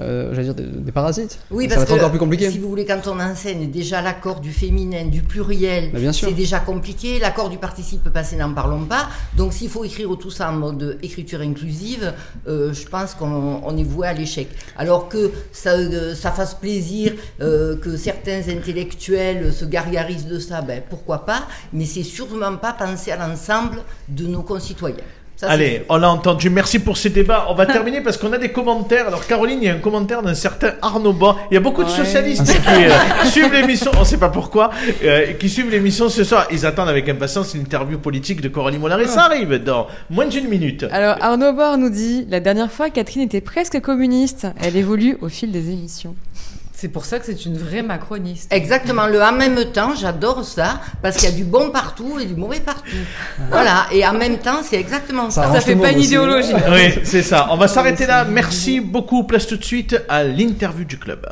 euh, j'allais dire, des, des parasites. Oui, ça parce va être que encore plus compliqué. si vous voulez, quand on enseigne déjà l'accord du féminin, du pluriel, Bah, c'est déjà compliqué. L'accord du participe passé, n'en parlons pas. Donc, s'il faut écrire tout ça en mode écriture inclusive, euh, je pense qu'on on est voué à l'échec. Alors que ça, euh, ça fasse plaisir, que certains intellectuels se gargarisent de ça, ben, pourquoi pas. Mais c'est sûrement pas penser à l'ensemble de nos concitoyens. Ça, Allez, on l'a entendu. Merci pour ces débats. On va terminer parce qu'on a des commentaires. Alors, Caroline, il y a un commentaire d'un certain Arnaud Bas. Il y a beaucoup de socialistes qui euh, suivent l'émission. On ne sait pas pourquoi. euh, qui suivent l'émission ce soir. Ils attendent avec impatience l'interview politique de Coralie Mollard. Et ça arrive dans moins d'une minute. Alors Arnaud Bord nous dit La dernière fois, Catherine était presque communiste. Elle évolue au fil des émissions. C'est pour ça que c'est une vraie macroniste. Exactement, le en même temps, j'adore ça, parce qu'il y a du bon partout et du mauvais partout. Voilà, et en même temps, c'est exactement Ça ça. Ça fait pas une aussi. idéologie. Oui, c'est ça. On va s'arrêter là. Merci beaucoup. Place tout de suite à l'interview du club.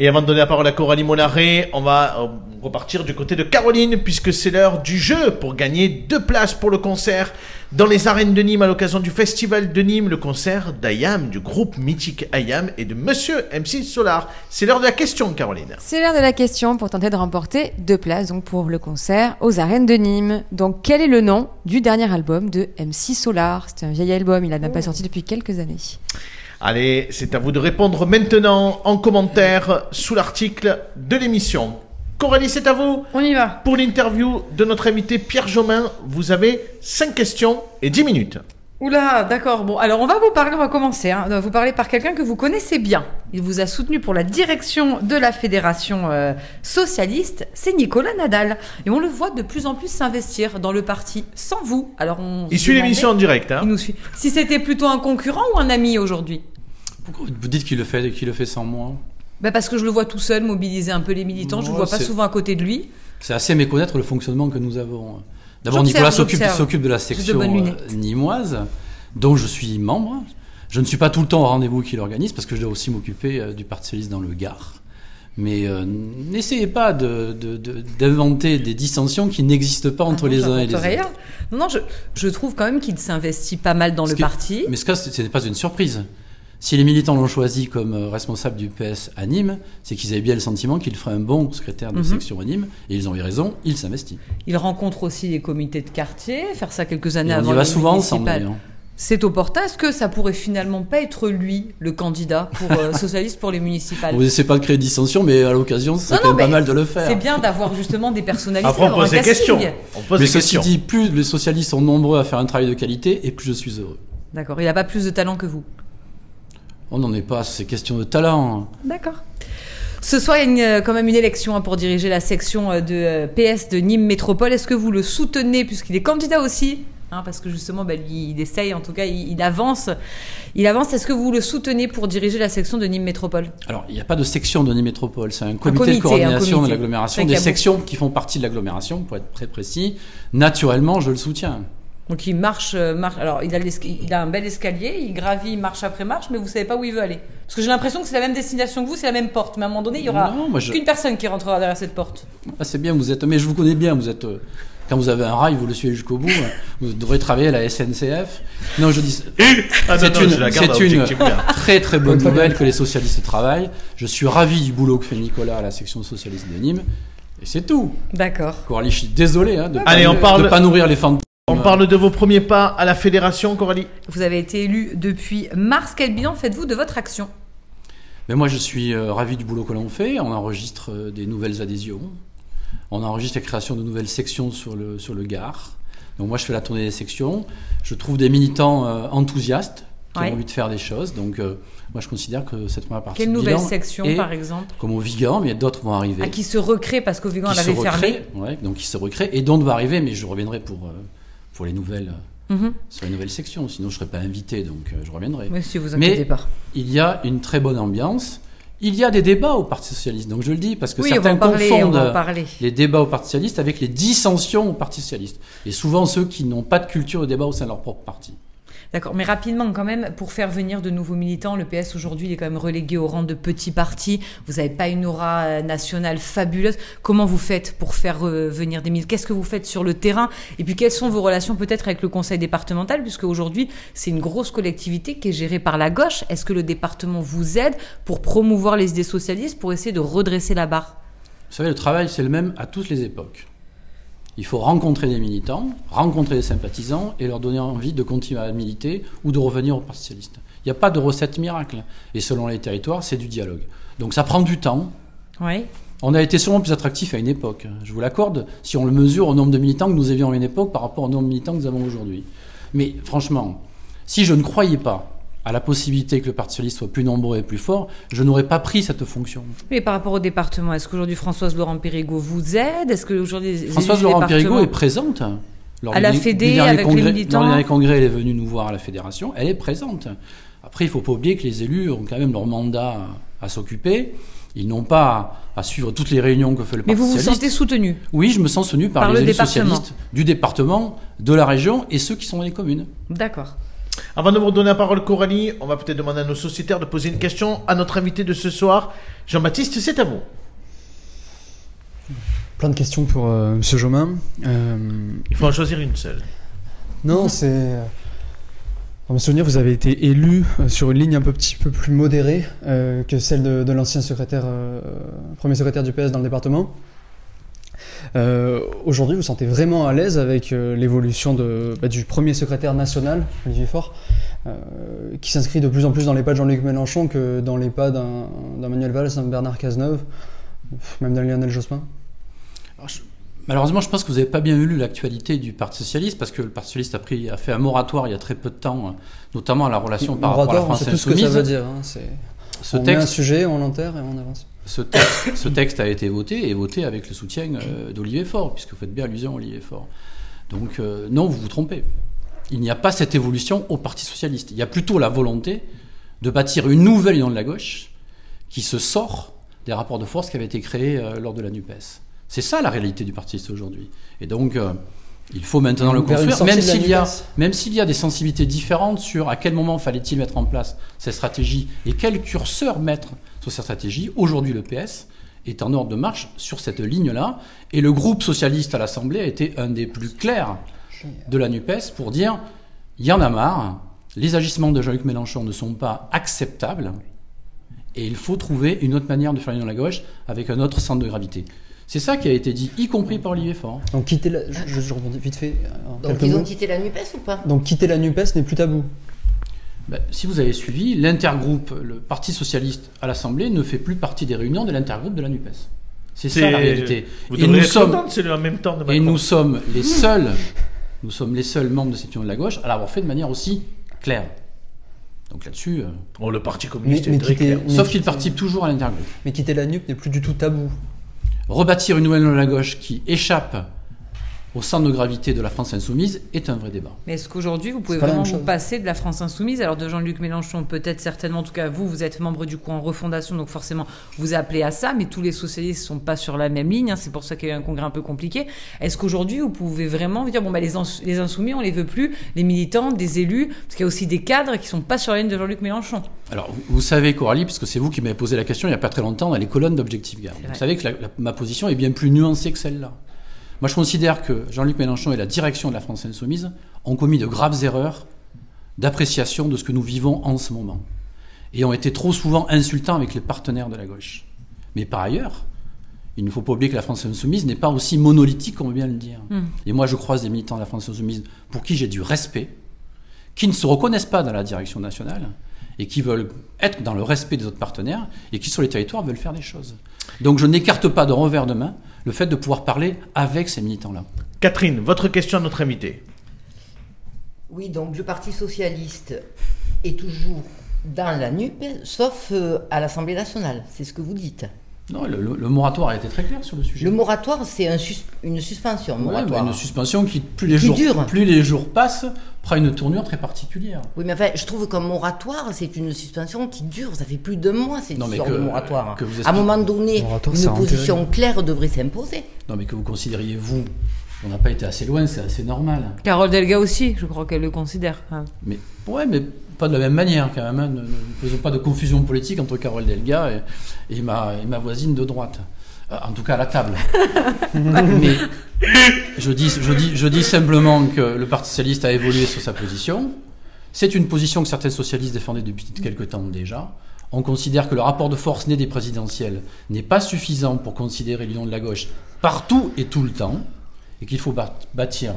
Et avant de donner la parole à Coralie Molaré, on va euh, repartir du côté de Caroline, puisque c'est l'heure du jeu pour gagner deux places pour le concert dans les arènes de Nîmes à l'occasion du festival de Nîmes, le concert d'Ayam, du groupe mythique Ayam et de Monsieur MC Solar. C'est l'heure de la question, Caroline. C'est l'heure de la question pour tenter de remporter deux places donc pour le concert aux arènes de Nîmes. Donc quel est le nom du dernier album de MC Solar? C'est un vieil album, il n'a pas sorti depuis quelques années. Allez, c'est à vous de répondre maintenant en commentaire sous l'article de l'émission. Coralie, c'est à vous. On y va. Pour l'interview de notre invité Pierre Jomain, vous avez 5 questions et 10 minutes. Oula, d'accord. Bon, alors on va vous parler, on va commencer. Hein, on va vous parler par quelqu'un que vous connaissez bien. Il vous a soutenu pour la direction de la fédération euh, socialiste. C'est Nicolas Nadal. Et on le voit de plus en plus s'investir dans le parti sans vous. Alors on. Il suit l'émission en direct. Hein. Il nous suit. Si c'était plutôt un concurrent ou un ami aujourd'hui? Vous dites qu'il le fait, qu'il le fait sans moi? Bah parce que je le vois tout seul mobiliser un peu les militants. je ne Ouais, vois pas souvent à côté de lui. C'est assez méconnaître le fonctionnement que nous avons. D'abord, Nicolas s'occupe de la de section bonnes euh, nîmoise, dont je suis membre. Je ne suis pas tout le temps au rendez-vous qu'il organise parce que je dois aussi m'occuper euh, du Parti socialiste dans le Gard. Mais euh, n'essayez pas de- de- de- d'inventer des dissensions qui n'existent pas entre Ah non, les uns et les rien. autres. Non, non, je, je trouve quand même qu'il s'investit pas mal dans Ce le parti. Mais ce cas, ce n'est pas une surprise. Si les militants l'ont choisi comme euh, responsable du PS à Nîmes, c'est qu'ils avaient bien le sentiment qu'il ferait un bon secrétaire de Mhm. section à Nîmes, et ils ont eu raison, il s'investit. Il rencontre aussi les comités de quartier, faire ça quelques années Et on avant y va souvent ensemble. C'est opportun. Est-ce que ça pourrait finalement pas être lui, le candidat pour euh, socialiste pour les municipales Vous n'essayez pas de créer de dissension, mais à l'occasion, c'est quand même pas mal de le faire. C'est bien d'avoir justement des personnalités. Après, on pose des questions. On pose Mais des ceci questions. dit, plus les socialistes sont nombreux à faire un travail de qualité, et plus je suis heureux. D'accord. Il n'a pas plus de talent que vous. On n'en est pas à ces questions de talent. D'accord. Ce soir, il y a une, euh, quand même une élection hein, pour diriger la section euh, de euh, PS de Nîmes Métropole. Est-ce que vous le soutenez puisqu'il est candidat aussi Hein, parce que justement, bah, lui, il essaye, en tout cas, il, il avance. Il avance. Est-ce que vous le soutenez pour diriger la section de Nîmes Métropole? Alors, il n'y a pas de section de Nîmes Métropole, c'est un comité, comité, de coordination comité. de l'agglomération, des sections qui font partie de l'agglomération, pour être très précis. Naturellement, je le soutiens. Donc il marche, euh, marche. Alors il a, il a un bel escalier, il gravit marche après marche, mais vous savez pas où il veut aller. Parce que j'ai l'impression que c'est la même destination que vous, c'est la même porte. Mais à un moment donné, il y aura Non, moi, je- qu'une personne qui rentrera derrière cette porte. Ah, c'est bien, vous êtes. Mais je vous connais bien, vous êtes. euh, Quand vous avez un rail, vous le suivez jusqu'au bout. hein. Vous devrez travailler à la SNCF. Non, je dis. Ah, C'est une, je la garde c'est une très très bonne nouvelle que les socialistes travaillent. Je suis ravi du boulot que fait Nicolas à la section socialiste de Nîmes. Et c'est tout. D'accord. Coralie, je suis désolé hein, de pas, parle- de pas nourrir les fantômes. On parle de vos premiers pas à la fédération, Coralie Vous avez été élu depuis mars. Quel bilan faites-vous de votre action? Mais moi, je suis euh, ravi du boulot que l'on fait. On enregistre euh, des nouvelles adhésions. On enregistre la création de nouvelles sections sur le, sur le Gard. Donc moi, je fais la tournée des sections. Je trouve des militants euh, enthousiastes qui Ouais. ont envie de faire des choses. Donc euh, moi, je considère que cette première partie Quelle nouvelle bilan section, est par exemple? comme au Vigan, mais d'autres vont arriver. À qui se recrée parce qu'au Vigan, elle avait fermé. ouais, donc qui se recréent, et d'autres vont arriver, mais je reviendrai pour, euh, pour les nouvelles, euh, Mhm. sur les nouvelles sections. Sinon, je ne serais pas invité, donc euh, je reviendrai. Monsieur, vous Mais- inquiétez pas. Il y a une très bonne ambiance. Il y a des débats au Parti socialiste, donc je le dis parce que Oui, certains parler. Confondent les débats au Parti socialiste avec les dissensions au Parti socialiste. Et souvent ceux qui n'ont pas de culture de débat au sein de leur propre parti. D'accord, mais rapidement quand même, pour faire venir de nouveaux militants, le PS aujourd'hui est quand même relégué au rang de petit parti. Vous n'avez pas une aura euh, nationale fabuleuse. Comment vous faites pour faire euh, venir des militants? Qu'est-ce que vous faites sur le terrain? Et puis quelles sont vos relations peut-être avec le conseil départemental? Puisque aujourd'hui c'est une grosse collectivité qui est gérée par la gauche. Est-ce que le département vous aide pour promouvoir les idées socialistes, pour essayer de redresser la barre? Vous savez, le travail c'est le même à toutes les époques. Il faut rencontrer des militants, rencontrer des sympathisants et leur donner envie de continuer à militer ou de revenir au Parti socialiste. Il n'y a pas de recette miracle. Et selon les territoires, c'est du dialogue. Donc ça prend du temps. Oui. On a été sûrement plus attractif à une époque, je vous l'accorde, si on le mesure au nombre de militants que nous avions à une époque par rapport au nombre de militants que nous avons aujourd'hui. Mais franchement, si je ne croyais pas à la possibilité que le Parti socialiste soit plus nombreux et plus fort, je n'aurais pas pris cette fonction. Mais par rapport au département, est-ce qu'aujourd'hui Françoise Laurent Périgot vous aide? Est-ce qu'aujourd'hui Françoise Laurent Périgot est présente. Lors À du la dé- Fédé, avec les militants. Dans le dernier congrès, elle est venue nous voir à la fédération. Elle est présente. Après, il ne faut pas oublier que les élus ont quand même leur mandat à, à s'occuper. Ils n'ont pas à, suivre toutes les réunions que fait le Mais Parti vous vous socialiste. sentez soutenu? Oui, je me sens soutenu par, Par les le élus socialistes du département, de la région et ceux qui sont dans les communes. D'accord. Avant de vous redonner la parole, Coralie, on va peut-être demander à nos sociétaires de poser une question à notre invité de ce soir. Jean-Baptiste, c'est à vous. Plein de questions pour euh, Monsieur Jomain. Euh, Il faut en choisir une seule. non, c'est. euh, Dans mes souvenirs, vous avez été élu euh, sur une ligne un peu, petit peu plus modérée euh, que celle de, de l'ancien secrétaire, premier secrétaire du PS dans le département. Euh, Aujourd'hui, vous vous sentez vraiment à l'aise avec euh, l'évolution bah, du premier secrétaire national, Olivier Faure, euh, qui s'inscrit de plus en plus dans les pas de Jean-Luc Mélenchon que dans les pas d'un Manuel Valls, d'un Bernard Cazeneuve, même d'un Lionel Jospin. Alors, je- Malheureusement, je pense que vous n'avez pas bien lu l'actualité du Parti socialiste parce que le Parti socialiste a, pris, a fait un moratoire il y a très peu de temps, notamment à la relation par rapport à la on France sait tout ce que ça veut dire. hein, Ce on met un sujet, on l'enterre et on avance. Ce, texte, ce texte a été voté et voté avec le soutien euh, d'Olivier Faure, puisque vous faites bien allusion à Olivier Faure. Donc euh, non, vous vous trompez. Il n'y a pas cette évolution au Parti socialiste. Il y a plutôt la volonté de bâtir une nouvelle union de la gauche qui se sort des rapports de force qui avaient été créés euh, lors de la NUPES. C'est ça la réalité du Parti socialiste aujourd'hui. Et donc, euh, Il faut maintenant le construire, même s'il y, a, même s'il y a des sensibilités différentes sur à quel moment fallait-il mettre en place cette stratégie et quel curseur mettre sur cette stratégie. Aujourd'hui, le PS est en ordre de marche sur cette ligne-là, et le groupe socialiste à l'Assemblée a été un des plus clairs de la NUPES pour dire il y en a marre, les agissements de Jean-Luc Mélenchon ne sont pas acceptables, et il faut trouver une autre manière de faire l'union de la gauche avec un autre centre de gravité. C'est ça qui a été dit, y compris par Olivier Faure. Donc quitter la, je, je- je rebondis vite fait. Donc ils ont mots. quitté la NUPES ou pas? Donc quitter la NUPES n'est plus tabou. Ben, si vous avez suivi, l'intergroupe, le Parti socialiste à l'Assemblée ne fait plus partie des réunions de l'intergroupe de la NUPES. C'est ça la réalité. Vous Et nous, être sommes, le même temps de et Macron. nous sommes les seuls, nous sommes les seuls membres de cette union de la gauche à l'avoir fait de manière aussi claire. Donc là-dessus, euh, Oh, le Parti communiste Mais- est mais très clair. Mais sauf qui- qu'il participe toujours à l'intergroupe. Mais quitter la NUP n'est plus du tout tabou. Rebâtir une nouvelle union de la gauche qui échappe au centre de gravité de la France insoumise est un vrai débat. Mais est-ce qu'aujourd'hui, vous pouvez vraiment vous passer de la France insoumise? Alors de Jean-Luc Mélenchon, peut-être certainement, en tout cas vous, vous êtes membre du coup en refondation, donc forcément vous appelez à ça, mais tous les socialistes ne sont pas sur la même ligne, hein, c'est pour ça qu'il y a eu un congrès un peu compliqué. Est-ce qu'aujourd'hui, vous pouvez vraiment vous dire, bon, bah, les, ins- les insoumis, on les veut plus, les militants, des élus, parce qu'il y a aussi des cadres qui sont pas sur la ligne de Jean-Luc Mélenchon Alors, vous, vous savez, Coralie, puisque c'est vous qui m'avez posé la question il n'y a pas très longtemps dans les colonnes d'Objectif Gare. Vous savez que la- la- ma position est bien plus nuancée que celle-là. Moi, je considère que Jean-Luc Mélenchon et la direction de la France Insoumise ont commis de graves erreurs d'appréciation de ce que nous vivons en ce moment. Et ont été trop souvent insultants avec les partenaires de la gauche. Mais par ailleurs, il ne faut pas oublier que la France Insoumise n'est pas aussi monolithique qu'on veut bien le dire. Hmm. Et moi, je croise des militants de la France Insoumise pour qui j'ai du respect, qui ne se reconnaissent pas dans la direction nationale et qui veulent être dans le respect des autres partenaires et qui sur les territoires veulent faire des choses. Donc je n'écarte pas de revers de main le fait de pouvoir parler avec ces militants-là. Catherine, votre question à notre invité. Oui, donc le Parti socialiste est toujours dans la NUPES, sauf euh, à l'Assemblée nationale, c'est ce que vous dites. Non, le, le- le moratoire a été très clair sur le sujet. Le moratoire, c'est un sus- une suspension, Ouais, une suspension qui, plus les, Qui jours, dure. plus les jours passent, prend une tournure très particulière. Oui, mais enfin, je trouve qu'un moratoire, c'est une suspension qui dure. Ça fait plus d'un mois, cette Non, mais histoire que- de moratoire. que vous à un moment donné, une position intérêt. claire devrait s'imposer. Non, mais que vous considériez, vous, on n'a pas été assez loin, c'est assez normal. Carole Delga aussi, je crois qu'elle le considère. hein. Mais ouais, mais pas de la même manière quand même. hein. Ne, ne faisons pas de confusion politique entre Carole Delga et, et ma, et ma voisine de droite. Euh, en tout cas à la table. mais je dis, je, dis, je dis simplement que le Parti socialiste a évolué sur sa position. C'est une position que certains socialistes défendaient depuis quelque temps déjà. On considère que le rapport de force né des présidentielles n'est pas suffisant pour considérer l'union de la gauche partout et tout le temps, et qu'il faut bâtir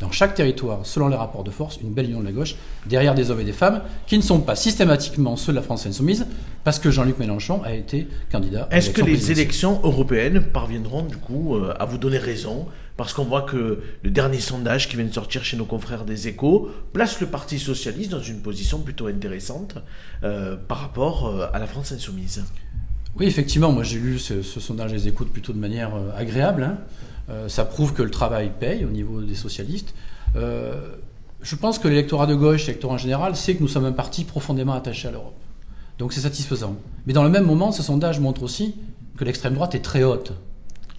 dans chaque territoire, selon les rapports de force, une belle union de la gauche, derrière des hommes et des femmes qui ne sont pas systématiquement ceux de la France insoumise, parce que Jean-Luc Mélenchon a été candidat. Est-ce que les élections européennes parviendront du coup euh, à vous donner raison Parce qu'on voit que le dernier sondage qui vient de sortir chez nos confrères des échos place le Parti socialiste dans une position plutôt intéressante euh, par rapport euh, à la France insoumise? Oui, effectivement, moi j'ai lu ce, ce sondage des écoutes plutôt de manière agréable. hein. Euh, ça prouve que le travail paye au niveau des socialistes. Euh, je pense que l'électorat de gauche, l'électorat en général, sait que nous sommes un parti profondément attaché à l'Europe. Donc c'est satisfaisant. Mais dans le même moment, ce sondage montre aussi que l'extrême droite est très haute.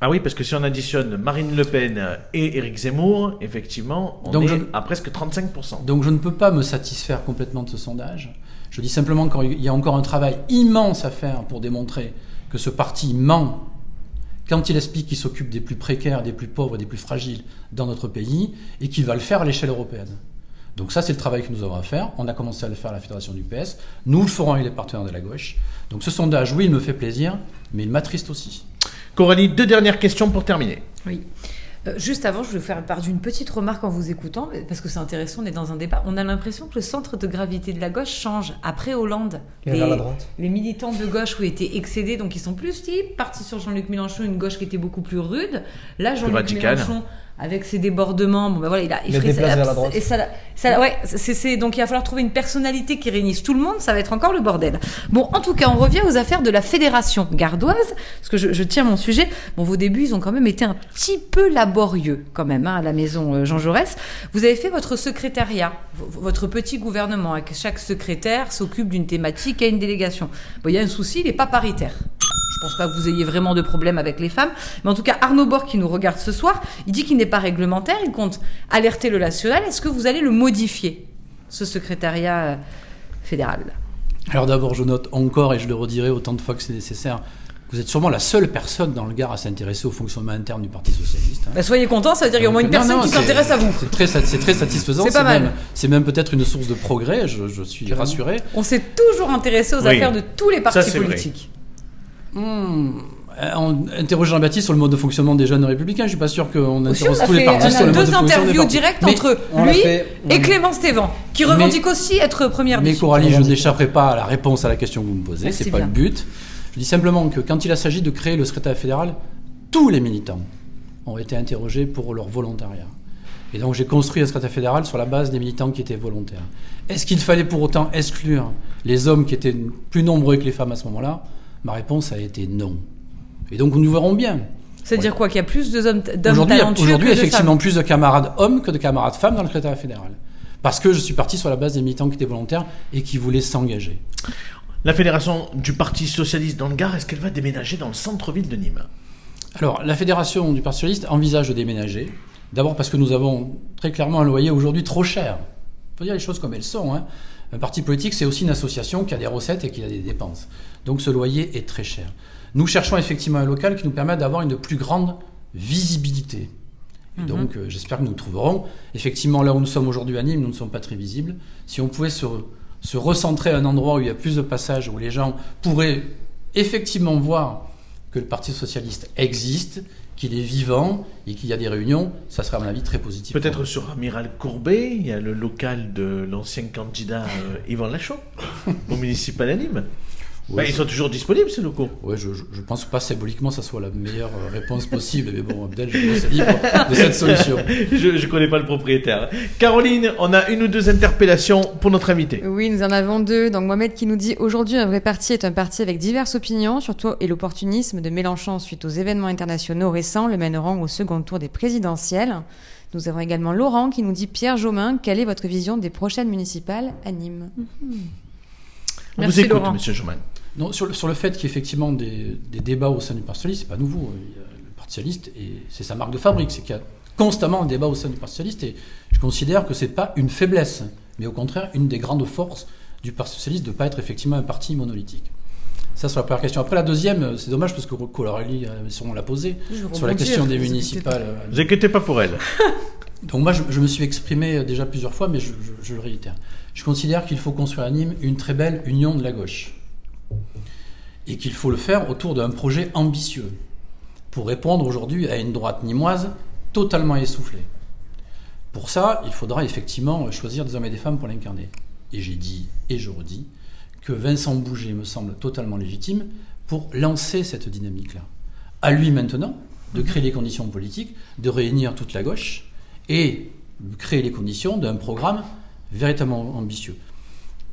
Ah oui, parce que si on additionne Marine Le Pen et Éric Zemmour, effectivement, on Donc est je- à presque 35%. Donc je ne peux pas me satisfaire complètement de ce sondage. Je dis simplement qu'il y a encore un travail immense à faire pour démontrer que ce parti ment quand il explique qu'il s'occupe des plus précaires, des plus pauvres, des plus fragiles dans notre pays et qu'il va le faire à l'échelle européenne. Donc ça, c'est le travail que nous avons à faire. On a commencé à le faire à la Fédération du PS. Nous le ferons avec les partenaires de la gauche. Donc ce sondage, oui, il me fait plaisir, mais il m'attriste aussi. Coralie, deux dernières questions pour terminer. Oui. Euh, juste avant, je voulais faire part d'une petite remarque en vous écoutant, parce que c'est intéressant, on est dans un débat. On a l'impression que le centre de gravité de la gauche change. Après Hollande, droite. les militants de gauche ont été excédés, donc ils sont plus si, partis sur Jean-Luc Mélenchon, une gauche qui était beaucoup plus rude. Là, Jean-Luc. Mélenchon, avec ses débordements, bon ben voilà, il a effrayé la droite. Et ça, ça- ouais, c'est, donc il va falloir trouver une personnalité qui réunisse tout le monde, ça va être encore le bordel. Bon, en tout cas, on revient aux affaires de la fédération gardoise, parce que je, je tiens mon sujet. Bon, vos débuts, ils ont quand même été un petit peu laborieux, quand même, hein, à la maison euh, Jean Jaurès. Vous avez fait votre secrétariat, votre petit gouvernement, avec chaque secrétaire s'occupe d'une thématique et une délégation. Bon, il y a un souci, il n'est pas paritaire. Je pense pas que vous ayez vraiment de problème avec les femmes. Mais en tout cas, Arnaud Bord, qui nous regarde ce soir, il dit qu'il n'est pas réglementaire. Il compte alerter le national. Est-ce que vous allez le modifier, ce secrétariat euh, fédéral? Alors d'abord, je note encore, et je le redirai autant de fois que c'est nécessaire, vous êtes sûrement la seule personne dans le Gard à s'intéresser au fonctionnement interne du Parti Socialiste. hein. Bah, Soyez content, ça veut dire qu'il y a au moins une non, personne non, qui s'intéresse à vous. C'est très, satisfaisant. C'est pas mal. même- C'est même peut-être une source de progrès, je, je suis rassuré. On s'est toujours intéressé aux Oui. affaires de tous les partis vrai. Politiques. Hmm, En interrogeant Baptiste sur le mode de fonctionnement des jeunes républicains, je suis pas sûr qu'on interroge a tous les partis sur a le mode de deux fonctionnement des interviews partis. directes Mais- entre lui fait, et oui. Clément Stévan, qui Mais- revendique aussi être première Mais Coralie, je n'échapperai pas à la réponse à la question que vous me posez, c'est pas bien. le but. Je dis simplement que quand il s'agit de créer le secrétaire fédéral, tous les militants ont été interrogés pour leur volontariat. Et donc j'ai construit un secrétaire fédéral sur la base des militants qui étaient volontaires. Est-ce qu'il fallait pour autant exclure les hommes qui étaient plus nombreux que les femmes à ce moment-là? Ma réponse a été non. Et donc nous verrons bien. C'est-à-dire quoi Qu'il y a plus de hommes- d'hommes talentueux aujourd'hui, effectivement, femmes. plus de camarades hommes que de camarades femmes dans le secrétariat fédéral. Parce que je suis parti sur la base des militants qui étaient volontaires et qui voulaient s'engager. La fédération du Parti Socialiste dans le Gard, est-ce qu'elle va déménager dans le centre-ville de Nîmes? Alors, la fédération du Parti socialiste envisage de déménager. D'abord parce que nous avons très clairement un loyer aujourd'hui trop cher. Il faut dire les choses comme elles sont. hein. Un parti politique, c'est aussi une association qui a des recettes et qui a des dépenses. Donc ce loyer est très cher. Nous cherchons effectivement un local qui nous permette d'avoir une plus grande visibilité. Et donc, euh, j'espère que nous le trouverons. Effectivement, là où nous sommes aujourd'hui à Nîmes, nous ne sommes pas très visibles. Si on pouvait se, se recentrer à un endroit où il y a plus de passages, où les gens pourraient effectivement voir que le Parti socialiste existe, qu'il est vivant et qu'il y a des réunions, ça serait à mon avis très positif. Peut-être sur Amiral Courbet, il y a le local de l'ancien candidat euh, Yvan Lachaud au municipal à Nîmes. Ouais, Bah, je- ils sont toujours disponibles ces locaux. Ouais, je, je, je pense pas symboliquement ça soit la meilleure euh, réponse possible, mais bon, Abdel, je laisse libre de cette solution. je ne connais pas le propriétaire. Caroline, on a une ou deux interpellations pour notre invité. Oui, nous en avons deux. Donc Mohamed qui nous dit aujourd'hui un vrai parti est un parti avec diverses opinions, surtout et l'opportunisme de Mélenchon suite aux événements internationaux récents le mèneront au second tour des présidentielles. Nous avons également Laurent qui nous dit Pierre Jomain, quelle est votre vision des prochaines municipales à Nîmes? On Merci, vous écoute, Laurent. monsieur Jomain. Non, sur le, sur le fait qu'il y ait effectivement des, des débats au sein du Parti socialiste, c'est pas nouveau. Le Parti socialiste, et c'est sa marque de fabrique, c'est qu'il y a constamment un débat au sein du Parti socialiste, et je considère que c'est pas une faiblesse, mais au contraire une des grandes forces du Parti socialiste de ne pas être effectivement un parti monolithique. Ça, sur la première question. Après, la deuxième, euh, c'est dommage parce que Coralie euh, sûrement l'a posée, sur la question des municipales. euh, Ne vous inquiétez pas pour elle. Donc moi, je, je me suis exprimé euh, déjà plusieurs fois, mais je, je- je le réitère. Je considère qu'il faut construire à Nîmes une très belle union de la gauche. Et qu'il faut le faire autour d'un projet ambitieux pour répondre aujourd'hui à une droite nimoise totalement essoufflée. Pour ça, il faudra effectivement choisir des hommes et des femmes pour l'incarner. Et j'ai dit, et je redis, que Vincent Bouget me semble totalement légitime pour lancer cette dynamique-là. À lui maintenant de créer les conditions politiques, de réunir toute la gauche et créer les conditions d'un programme véritablement ambitieux.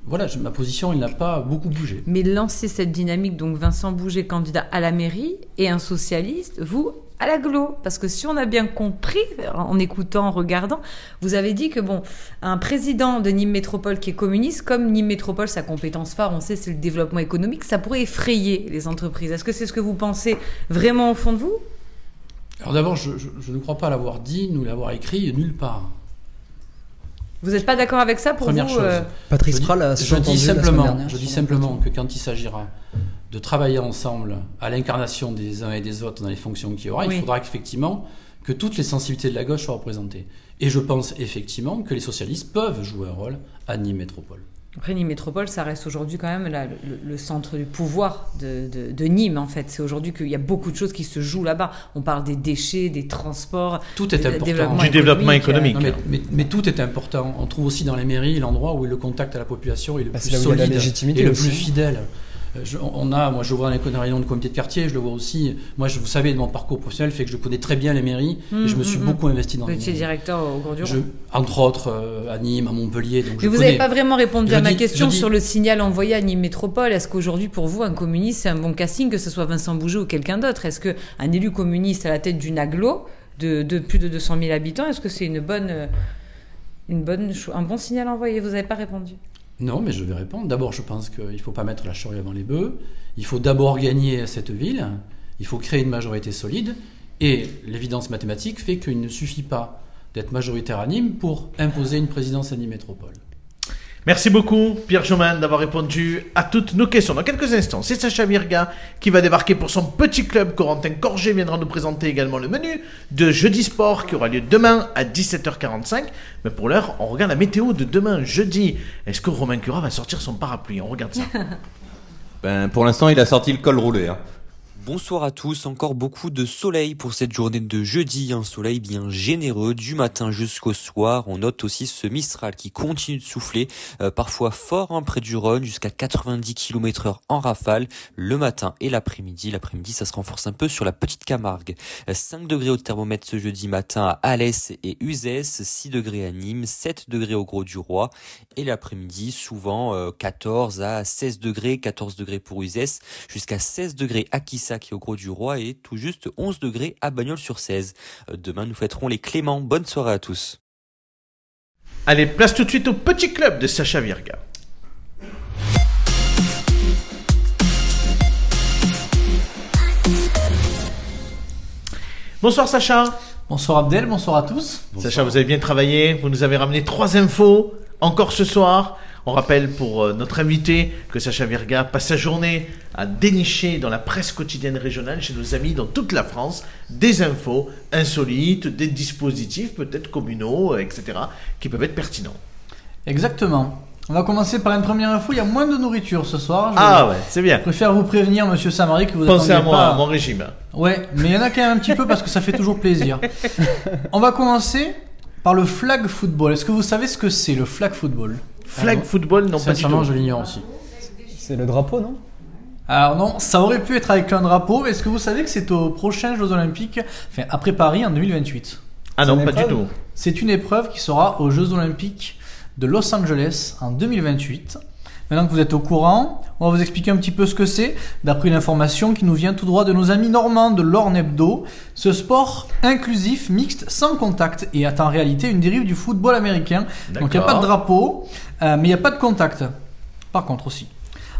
Voilà, ma position, il n'a pas beaucoup bougé. Mais lancer cette dynamique, donc Vincent Bouget, candidat à la mairie, et un socialiste, vous, à l'aglo. Parce que si on a bien compris, en écoutant, en regardant, vous avez dit que, bon, un président de Nîmes Métropole qui est communiste, comme Nîmes Métropole, sa compétence phare, on sait, c'est le développement économique, ça pourrait effrayer les entreprises. Est-ce que c'est ce que vous pensez vraiment au fond de vous? Alors d'abord, je, je- je ne crois pas l'avoir dit, nous l'avoir écrit nulle part. Vous n'êtes pas d'accord avec ça pour Première vous chose. euh, dis, Spral a je dis simplement, dernière je dis simplement que quand il s'agira de travailler ensemble à l'incarnation des uns et des autres dans les fonctions qu'il y aura, Oui. il faudra qu'effectivement que toutes les sensibilités de la gauche soient représentées. Et je pense effectivement que les socialistes peuvent jouer un rôle à Nîmes Métropole. Après, Nîmes Métropole, ça reste aujourd'hui quand même là, le, le centre du pouvoir de, de- de Nîmes, en fait. C'est aujourd'hui qu'il y a beaucoup de choses qui se jouent là-bas. On parle des déchets, des transports, Tout est du important. développement Du développement économique. économique. Non, mais, mais- mais tout est important. On trouve aussi dans les mairies l'endroit où le contact à la population est le Bah, plus solide légitimité et le aussi. plus fidèle. Euh, je- on a, moi je vois dans les réunions de comité de quartier, je le vois aussi. Moi, je, vous savez, mon parcours professionnel fait que je connais très bien les mairies et je me suis Mhm, beaucoup investi dans Vous les étiez mairies. directeur au Grand Je- entre autres euh, à Nîmes, à Montpellier. Donc je Mais vous n'avez pas vraiment répondu Je à ma question dis- sur le signal envoyé à Nîmes Métropole. Est-ce qu'aujourd'hui, pour vous, un communiste, c'est un bon casting, que ce soit Vincent Bouget ou quelqu'un d'autre? Est-ce qu'un élu communiste à la tête d'une aglo de, de plus de 200 000 habitants, est-ce que c'est une bonne, euh, une bonne, un bon signal envoyé? Vous n'avez pas répondu. Non, mais je vais répondre. D'abord, je pense qu'il ne faut pas mettre la charrue avant les bœufs. Il faut d'abord gagner cette ville. Il faut créer une majorité solide. Et l'évidence mathématique fait qu'il ne suffit pas d'être majoritaire à Nîmes pour imposer une présidence à Nîmes Métropole. Merci beaucoup, Pierre Jomain, d'avoir répondu à toutes nos questions. Dans quelques instants, c'est Sacha Virga qui va débarquer pour son petit club. Corentin Corget viendra nous présenter également le menu de Jeudi Sport qui aura lieu demain à 17h45. Mais pour l'heure, on regarde la météo de demain, jeudi. Est-ce que Romain Cura va sortir son parapluie? On regarde ça. Ben, pour l'instant, il a sorti le col roulé. Hein. Bonsoir à tous, encore beaucoup de soleil pour cette journée de jeudi, un soleil bien généreux du matin jusqu'au soir. On note aussi ce Mistral qui continue de souffler, euh, parfois fort hein, près du Rhône, jusqu'à 90 km heure en rafale le matin et l'après-midi. L'après-midi, ça se renforce un peu sur la petite Camargue. 5 degrés au thermomètre ce jeudi matin à Alès et Uzès, 6 degrés à Nîmes, 7 degrés au Gros du Roi et l'après-midi, souvent 14 à 16 degrés, 14 degrés pour Uzès, jusqu'à 16 degrés à Kissa qui est au Gros du Roi et tout juste 11 degrés à Bagnols sur 16. Euh, Demain, nous fêterons les Cléments. Bonne soirée à tous. Allez, place tout de suite au petit club de Sacha Virga. Bonsoir Sacha. Bonsoir Abdel, bonsoir à tous. Sacha, vous avez bien travaillé. Vous nous avez ramené trois infos encore ce soir. On rappelle pour euh, notre invité que Sacha Virga passe sa journée à dénicher dans la presse quotidienne régionale chez nos amis dans toute la France des infos insolites, des dispositifs peut-être communaux, euh, etc., qui peuvent être pertinents. Exactement. On va commencer par une première info. Il y a moins de nourriture ce soir. Je Ah ouais, c'est bien. préfère vous prévenir, monsieur Samari, que vous Pensez à moi, pas. à mon régime. Ouais, mais il y en a quand même un petit peu parce que ça fait toujours plaisir. On va commencer par le flag football. Est-ce que vous savez ce que c'est le flag football? Flag Alors, football, non pas du tout. je l'ignore aussi. C'est le drapeau, non? Alors non, ça aurait pu être avec un drapeau, mais est-ce que vous savez que c'est aux prochains Jeux Olympiques, enfin après Paris en 2028 Ah non, pas du tout. C'est une épreuve qui sera aux Jeux Olympiques de Los Angeles en 2028. Maintenant que vous êtes au courant, on va vous expliquer un petit peu ce que c'est, d'après une information qui nous vient tout droit de nos amis normands de l'Orne Hebdo. Ce sport inclusif, mixte, sans contact, et est en réalité une dérive du football américain. Donc il n'y a pas de drapeau, euh, mais il n'y a pas de contact. Par contre aussi.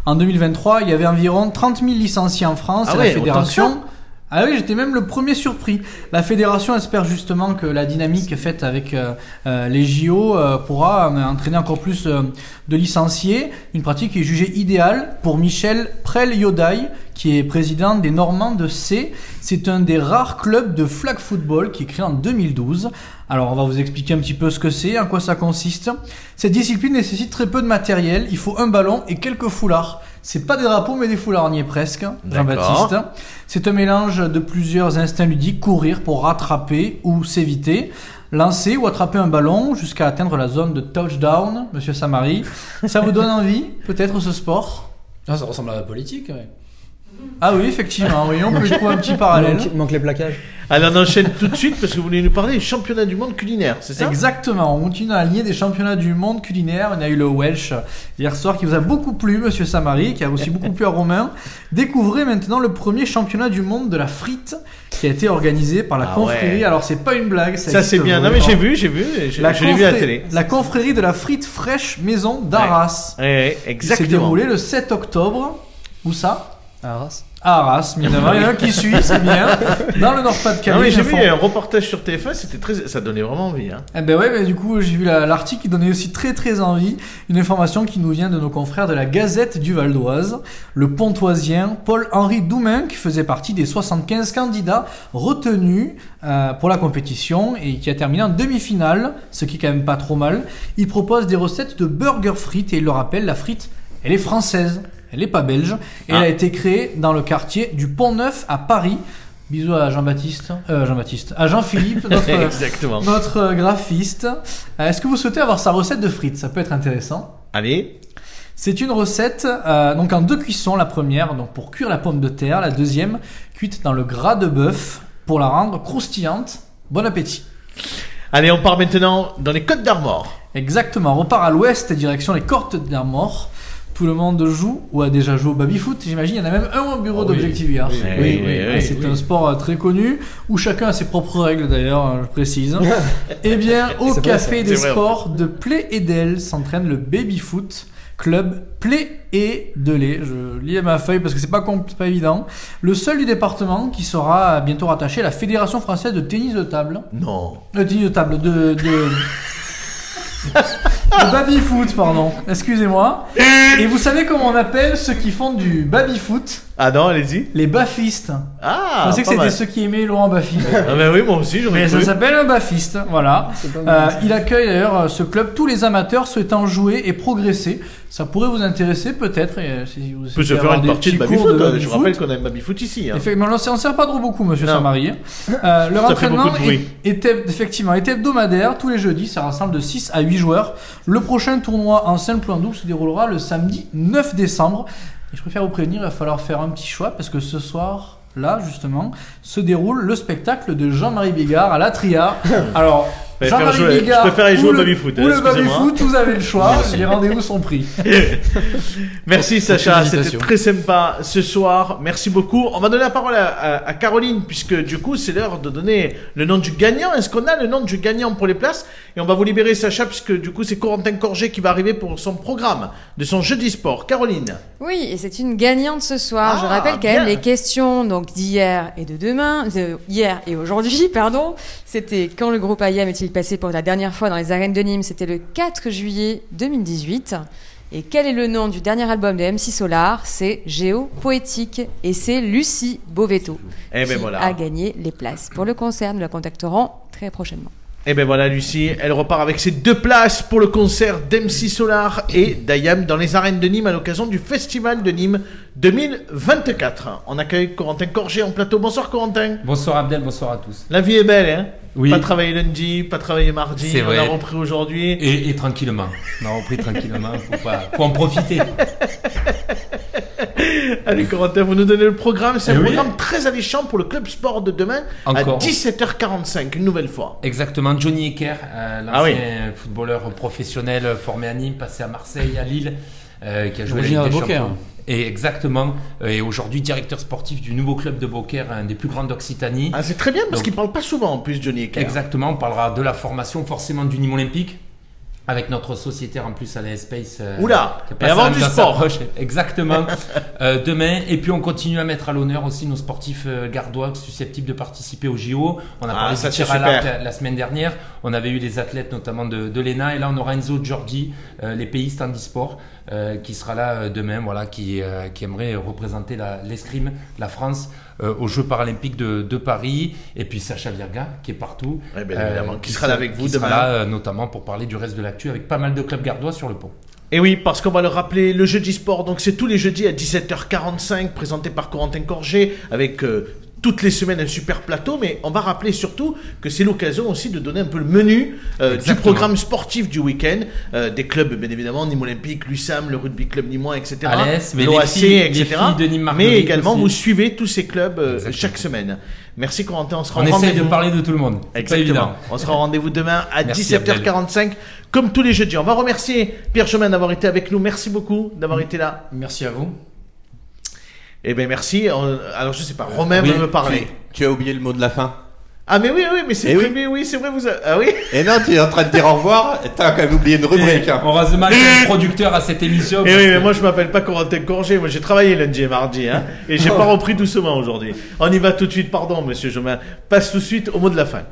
En 2023, il y avait environ 30 000 licenciés en France Ah et la fédération... Ah oui, j'étais même le premier surpris. La fédération espère justement que la dynamique faite avec euh, euh, les JO euh, pourra entraîner encore plus de licenciés. Une pratique qui est jugée idéale pour Michel Prel-Yodaï, qui est président des Normands de C. C'est un des rares clubs de flag football qui est créé en 2012. Alors on va vous expliquer un petit peu ce que c'est, en quoi ça consiste. Cette discipline nécessite très peu de matériel. Il faut un ballon et quelques foulards. C'est pas des drapeaux mais des foulards, on y est presque. Jean-Baptiste. C'est un mélange de plusieurs instincts ludiques, courir pour rattraper ou s'éviter, lancer ou attraper un ballon jusqu'à atteindre la zone de touchdown, monsieur Samari. Ça vous donne envie, peut-être, ce sport? Ah, ça ressemble à la politique. ouais. Ah oui, effectivement, oui, on peut y trouver un petit parallèle. Il manque, manque les plaquages. Allez, on enchaîne tout de suite parce que vous voulez nous parler du championnat du monde culinaire, c'est ça? Exactement, on continue la lignée des championnats du monde culinaire. On a eu le Welsh hier soir qui vous a beaucoup plu, monsieur Samari, qui a aussi beaucoup plu à Romain. Découvrez maintenant le premier championnat du monde de la frite qui a été organisé par la Ah confrérie. ouais. Alors, c'est pas une blague, ça, Ça c'est bien. Non mais j'ai vu, j'ai vu, je, l'ai vu à la télé. La confrérie de la frite fraîche maison d'Arras. Ouais, ouais, exactement. déroulée le 7 octobre. Où ça? À Arras. À Arras, évidemment. Il y en a un qui suit, c'est bien. Dans le Nord-Pas-de-Calais. J'ai vu un reportage sur TF1, c'était très, ça donnait vraiment envie. Hein. Eh ben ouais, mais du coup, j'ai vu la- l'article qui donnait aussi très très envie. Une information qui nous vient de nos confrères de la Gazette du Val d'Oise. Le pontoisien Paul-Henri Doumain, qui faisait partie des 75 candidats retenus euh, pour la compétition et qui a terminé en demi-finale, ce qui est quand même pas trop mal. Il propose des recettes de burger frites et il le rappelle, la frite, elle est française. Elle est pas belge. Et Ah. elle a été créée dans le quartier du Pont-Neuf à Paris. Bisous à Jean-Baptiste. Euh, Jean-Baptiste. À Jean-Philippe, notre, euh, graphiste. Euh, Est-ce que vous souhaitez avoir sa recette de frites? Ça peut être intéressant. Allez, C'est une recette euh, donc en deux cuissons. La première donc pour cuire la pomme de terre, la deuxième cuite dans le gras de bœuf pour la rendre croustillante. Bon appétit. allez, on part maintenant dans les Côtes d'Armor. Exactement. On repart à l'ouest direction les Cortes d'Armor. Tout le monde joue ou a déjà joué au baby-foot. J'imagine il y en a même un au bureau Ah oui. d'Objectif VR. Oui, oui, oui, oui, c'est oui. un sport euh, très connu où chacun a ses propres règles d'ailleurs, euh, je précise. Eh bien, au vrai, café des sports de Play Edel s'entraîne le baby-foot club Play et Delay. Je lis ma feuille parce que c'est pas, pas évident. Le seul du département qui sera bientôt rattaché à la Fédération française de tennis de table. Non. De tennis de table, de. de... de baby-foot, pardon. Excusez-moi. Et vous savez comment on appelle ceux qui font du baby-foot Ah non, allez-y. Les baffistes. Ah, Je pensais que c'était ceux qui aimaient Laurent Baffy. Ah ben oui, moi aussi, j'aurais Mais ça s'appelle un baffiste, voilà. Euh, il accueille d'ailleurs euh, ce club tous les amateurs souhaitant jouer et progresser. Ça pourrait vous intéresser peut-être. et, euh, si vous On peut se faire une partie de cours baby-foot. de Je baby-foot. rappelle qu'on a un baby-foot ici. hein. Effectivement, on s'en sert pas trop beaucoup, monsieur. Samari. Euh, leur Ça entraînement est, effectivement est hebdomadaire tous les jeudis. Ça rassemble de 6 à 8 joueurs. Le prochain tournoi en simple ou en double se déroulera le samedi 9 décembre. Et je préfère vous prévenir, il va falloir faire un petit choix parce que ce soir, là justement, se déroule le spectacle de Jean-Marie Bigard à la Tria. Alors, Jean-Marie jouer- je préfère aller jouer au le- baby-foot, Ou le baby-foot, vous avez le choix. Merci. Les rendez-vous sont pris. Merci Sacha, c'était très sympa ce soir. Merci beaucoup. On va donner la parole à, à- à Caroline puisque du coup c'est l'heure de donner le nom du gagnant. Est-ce qu'on a le nom du gagnant pour les places? Et on va vous libérer Sacha puisque du coup c'est Corentin Corget qui va arriver pour son programme de son jeudi sport. Caroline. Oui, et c'est une gagnante ce soir. Je Ah, rappelle quand même les questions donc d'hier et de demain, de hier et aujourd'hui, pardon. C'était quand le groupe IAM est-il passé pour la dernière fois dans les arènes de Nîmes C'était le 4 juillet 2018. Et quel est le nom du dernier album de MC Solar? C'est Géo Poétique et c'est Lucie Bovetto Eh ben qui voilà. a gagné les places pour le concert. Nous la contacterons très prochainement. Et ben voilà Lucie, elle repart avec ses deux places pour le concert d'MC Solar et d'Ayam dans les arènes de Nîmes à l'occasion du Festival de Nîmes 2024. On accueille Corentin Corget en plateau. Bonsoir Corentin. Bonsoir Abdel, bonsoir à tous. La vie est belle, hein? Oui. Pas travailler lundi, pas travailler mardi, C'est on vrai. a repris aujourd'hui. Et, et tranquillement. On a repris tranquillement, faut, pas, faut en profiter. Allez Corentin, vous nous donnez le programme. C'est Eh un oui. programme très alléchant pour le club sport de demain Encore. à 17h45, une nouvelle fois. Exactement, Johnny Ecker, euh, l'ancien Ah oui. footballeur professionnel euh, formé à Nîmes, passé à Marseille, à Lille, euh, qui a joué à la Ligue des. Champions. Et exactement, et aujourd'hui directeur sportif du nouveau club de Beaucaire, un des plus grands d'Occitanie. Ah, c'est très bien parce qu'il parle pas souvent en plus Johnny Ecker. Exactement, on parlera de la formation forcément du Nîmes Olympique. Avec notre sociétaire en plus à la Space. euh, Oula, et avant du sport. Exactement. Euh, demain. Et puis on continue à mettre à l'honneur aussi nos sportifs euh, gardois susceptibles de participer au JO. On a Ah, parlé ça, du tir à l'arc la, la semaine dernière. On avait eu les athlètes notamment de, de l'ENA. Et là on aura Enzo Giorgi, euh, les pays handisport, euh, qui sera là euh, demain, voilà, qui, euh, qui aimerait représenter la- l'escrime, la France. euh, aux Jeux paralympiques de, de Paris et puis Sacha Virga qui est partout bien évidemment, qui sera là avec vous qui demain. sera là, euh, notamment pour parler du reste de l'actu avec pas mal de clubs gardois sur le pont Et oui, parce qu'on va le rappeler, le jeudi sport, donc c'est tous les jeudis à 17h45, présenté par Corentin Corget, avec euh, toutes les semaines un super plateau, mais on va rappeler surtout que c'est l'occasion aussi de donner un peu le menu euh, du programme sportif du week-end, euh, des clubs bien évidemment, Nîmes Olympique, l'USAM, le rugby club nîmois, etc. Alès, mais les l'OAC, les etc. filles de Nîmes mais également, aussi. vous suivez tous ces clubs euh, chaque semaine. Merci Corentin, on sera on en essaye de parler de tout le monde Exactement. évident On sera au rendez-vous demain à Merci, 17h45, comme tous les jeudis. On va remercier Pierre Chemin d'avoir été avec nous. Merci beaucoup d'avoir été là. Merci à vous. Eh bien, merci. On- Alors, je sais pas, Romain Oui, veut me parler. Tu, tu as oublié le mot de la fin. Ah, mais oui, oui, mais c'est Eh oui. prévu, oui, c'est vrai, vous avez... Ah oui Et non, tu es en train de dire au revoir, et t'as quand même oublié une rubrique. hein. heureusement qu'il y a un producteur à cette émission Eh parce oui, que- mais moi, je m'appelle pas Corentin Corget. Moi, j'ai travaillé lundi et mardi, hein. Et j'ai pas repris doucement aujourd'hui. On y va tout de suite, pardon, monsieur Chemin. Passe tout de suite au mot de la fin.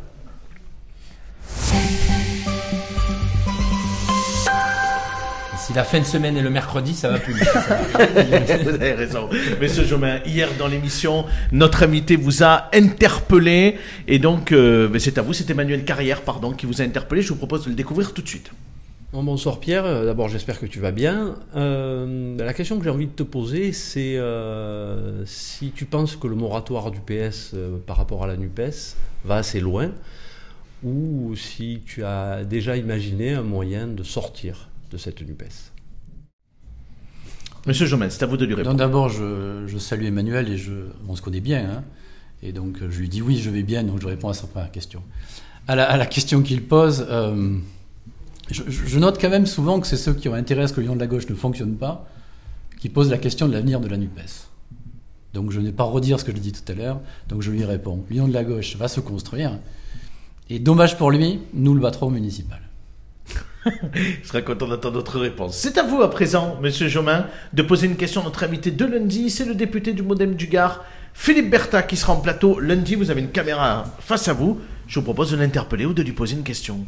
Si la fin de semaine est le mercredi ça va plus vite Vous avez raison. Monsieur Jomain, hier dans l'émission, notre invité vous a interpellé. Et donc, euh, ben, c'est à vous, c'est Emmanuel Carrière, pardon, qui vous a interpellé. Je vous propose de le découvrir tout de suite. Bon, bonsoir Pierre, Euh, d'abord j'espère que tu vas bien. Euh, la question que j'ai envie de te poser, c'est euh, si tu penses que le moratoire du PS euh, par rapport à la NUPES va assez loin, ou si tu as déjà imaginé un moyen de sortir de cette NUPES. Monsieur Jomain, c'est à vous de lui Donc répondre. d'abord, je, je salue Emmanuel et je, on se connaît bien. hein. et donc, je lui dis oui, je vais bien, donc je réponds à sa première question. À la, à la question qu'il pose, euh, je, je- je note quand même souvent que c'est ceux qui ont intérêt à ce que l'union de la gauche ne fonctionne pas qui posent la question de l'avenir de la NUPES. Donc je ne vais pas redire ce que je dis tout à l'heure, donc je lui réponds. L'union de la gauche va se construire, et dommage pour lui, nous le battrons au municipal. Je serai content d'entendre votre réponse. C'est à vous à présent, monsieur Jomain, de poser une question à notre invité de lundi. C'est le député du Modem du Gard, Philippe Bertha, qui sera en plateau lundi. Vous avez une caméra face à vous. Je vous propose de l'interpeller ou de lui poser une question.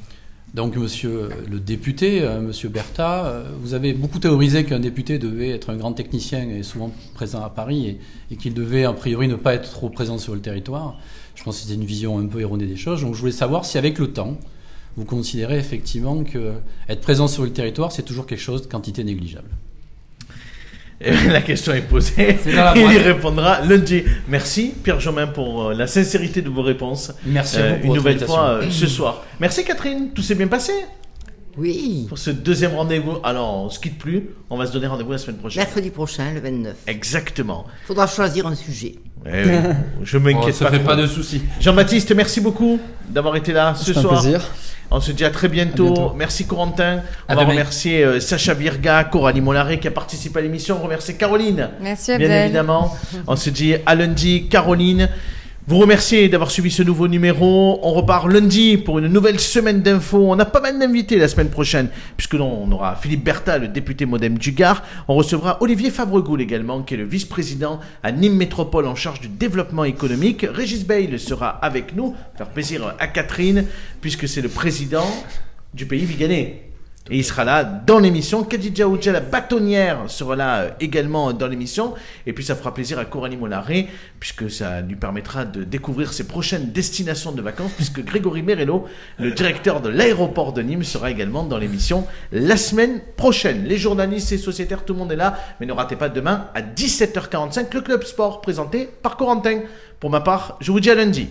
Donc, monsieur le député, euh, monsieur Bertha, euh, vous avez beaucoup théorisé qu'un député devait être un grand technicien et souvent présent à Paris et, et qu'il devait, a priori, ne pas être trop présent sur le territoire. Je pense que c'était une vision un peu erronée des choses. Donc, je voulais savoir si, avec le temps, vous considérez effectivement que être présent sur le territoire, c'est toujours quelque chose de quantité négligeable. Et la question est posée. Il y répondra lundi. Merci Pierre Jomain pour euh, la sincérité de vos réponses. Merci à vous pour une nouvelle invitation. fois euh, ce soir. Merci Catherine, tout s'est bien passé? Oui. Pour ce deuxième rendez-vous. Alors, on se quitte plus. On va se donner rendez-vous la semaine prochaine. Mercredi prochain, le 29. Exactement. Faudra choisir un sujet. Eh oui, je m'inquiète Oh, ça pas. fait trop. pas de soucis. Jean-Baptiste, merci beaucoup d'avoir été là ce C'est un soir. plaisir. On se dit à très bientôt. À bientôt. Merci Corentin. On À va demain. remercier euh, Sacha Virga, Coralie Molaré qui a participé à l'émission. On remercie Caroline. Merci Bien Abdel. évidemment. On se dit à lundi. Caroline, vous remerciez d'avoir suivi ce nouveau numéro. On repart lundi pour une nouvelle semaine d'infos. On a pas mal d'invités la semaine prochaine, puisque l'on on aura Philippe Bertha, le député modem du Gard. On recevra Olivier Fabregoul également, qui est le vice-président à Nîmes Métropole en charge du développement économique. Régis Bail sera avec nous, faire plaisir à Catherine, puisque c'est le président du pays Viganais. Et il sera là dans l'émission. Khadija Oudja, la bâtonnière, sera là euh, également dans l'émission. Et puis ça fera plaisir à Coralie Molaré, puisque ça lui permettra de découvrir ses prochaines destinations de vacances, puisque Grégory Merello, le directeur de l'aéroport de Nîmes, sera également dans l'émission la semaine prochaine. Les journalistes et sociétaires, tout le monde est là. Mais ne ratez pas demain à 17h45 le Club Sport, présenté par Corentin. Pour ma part, je vous dis à lundi.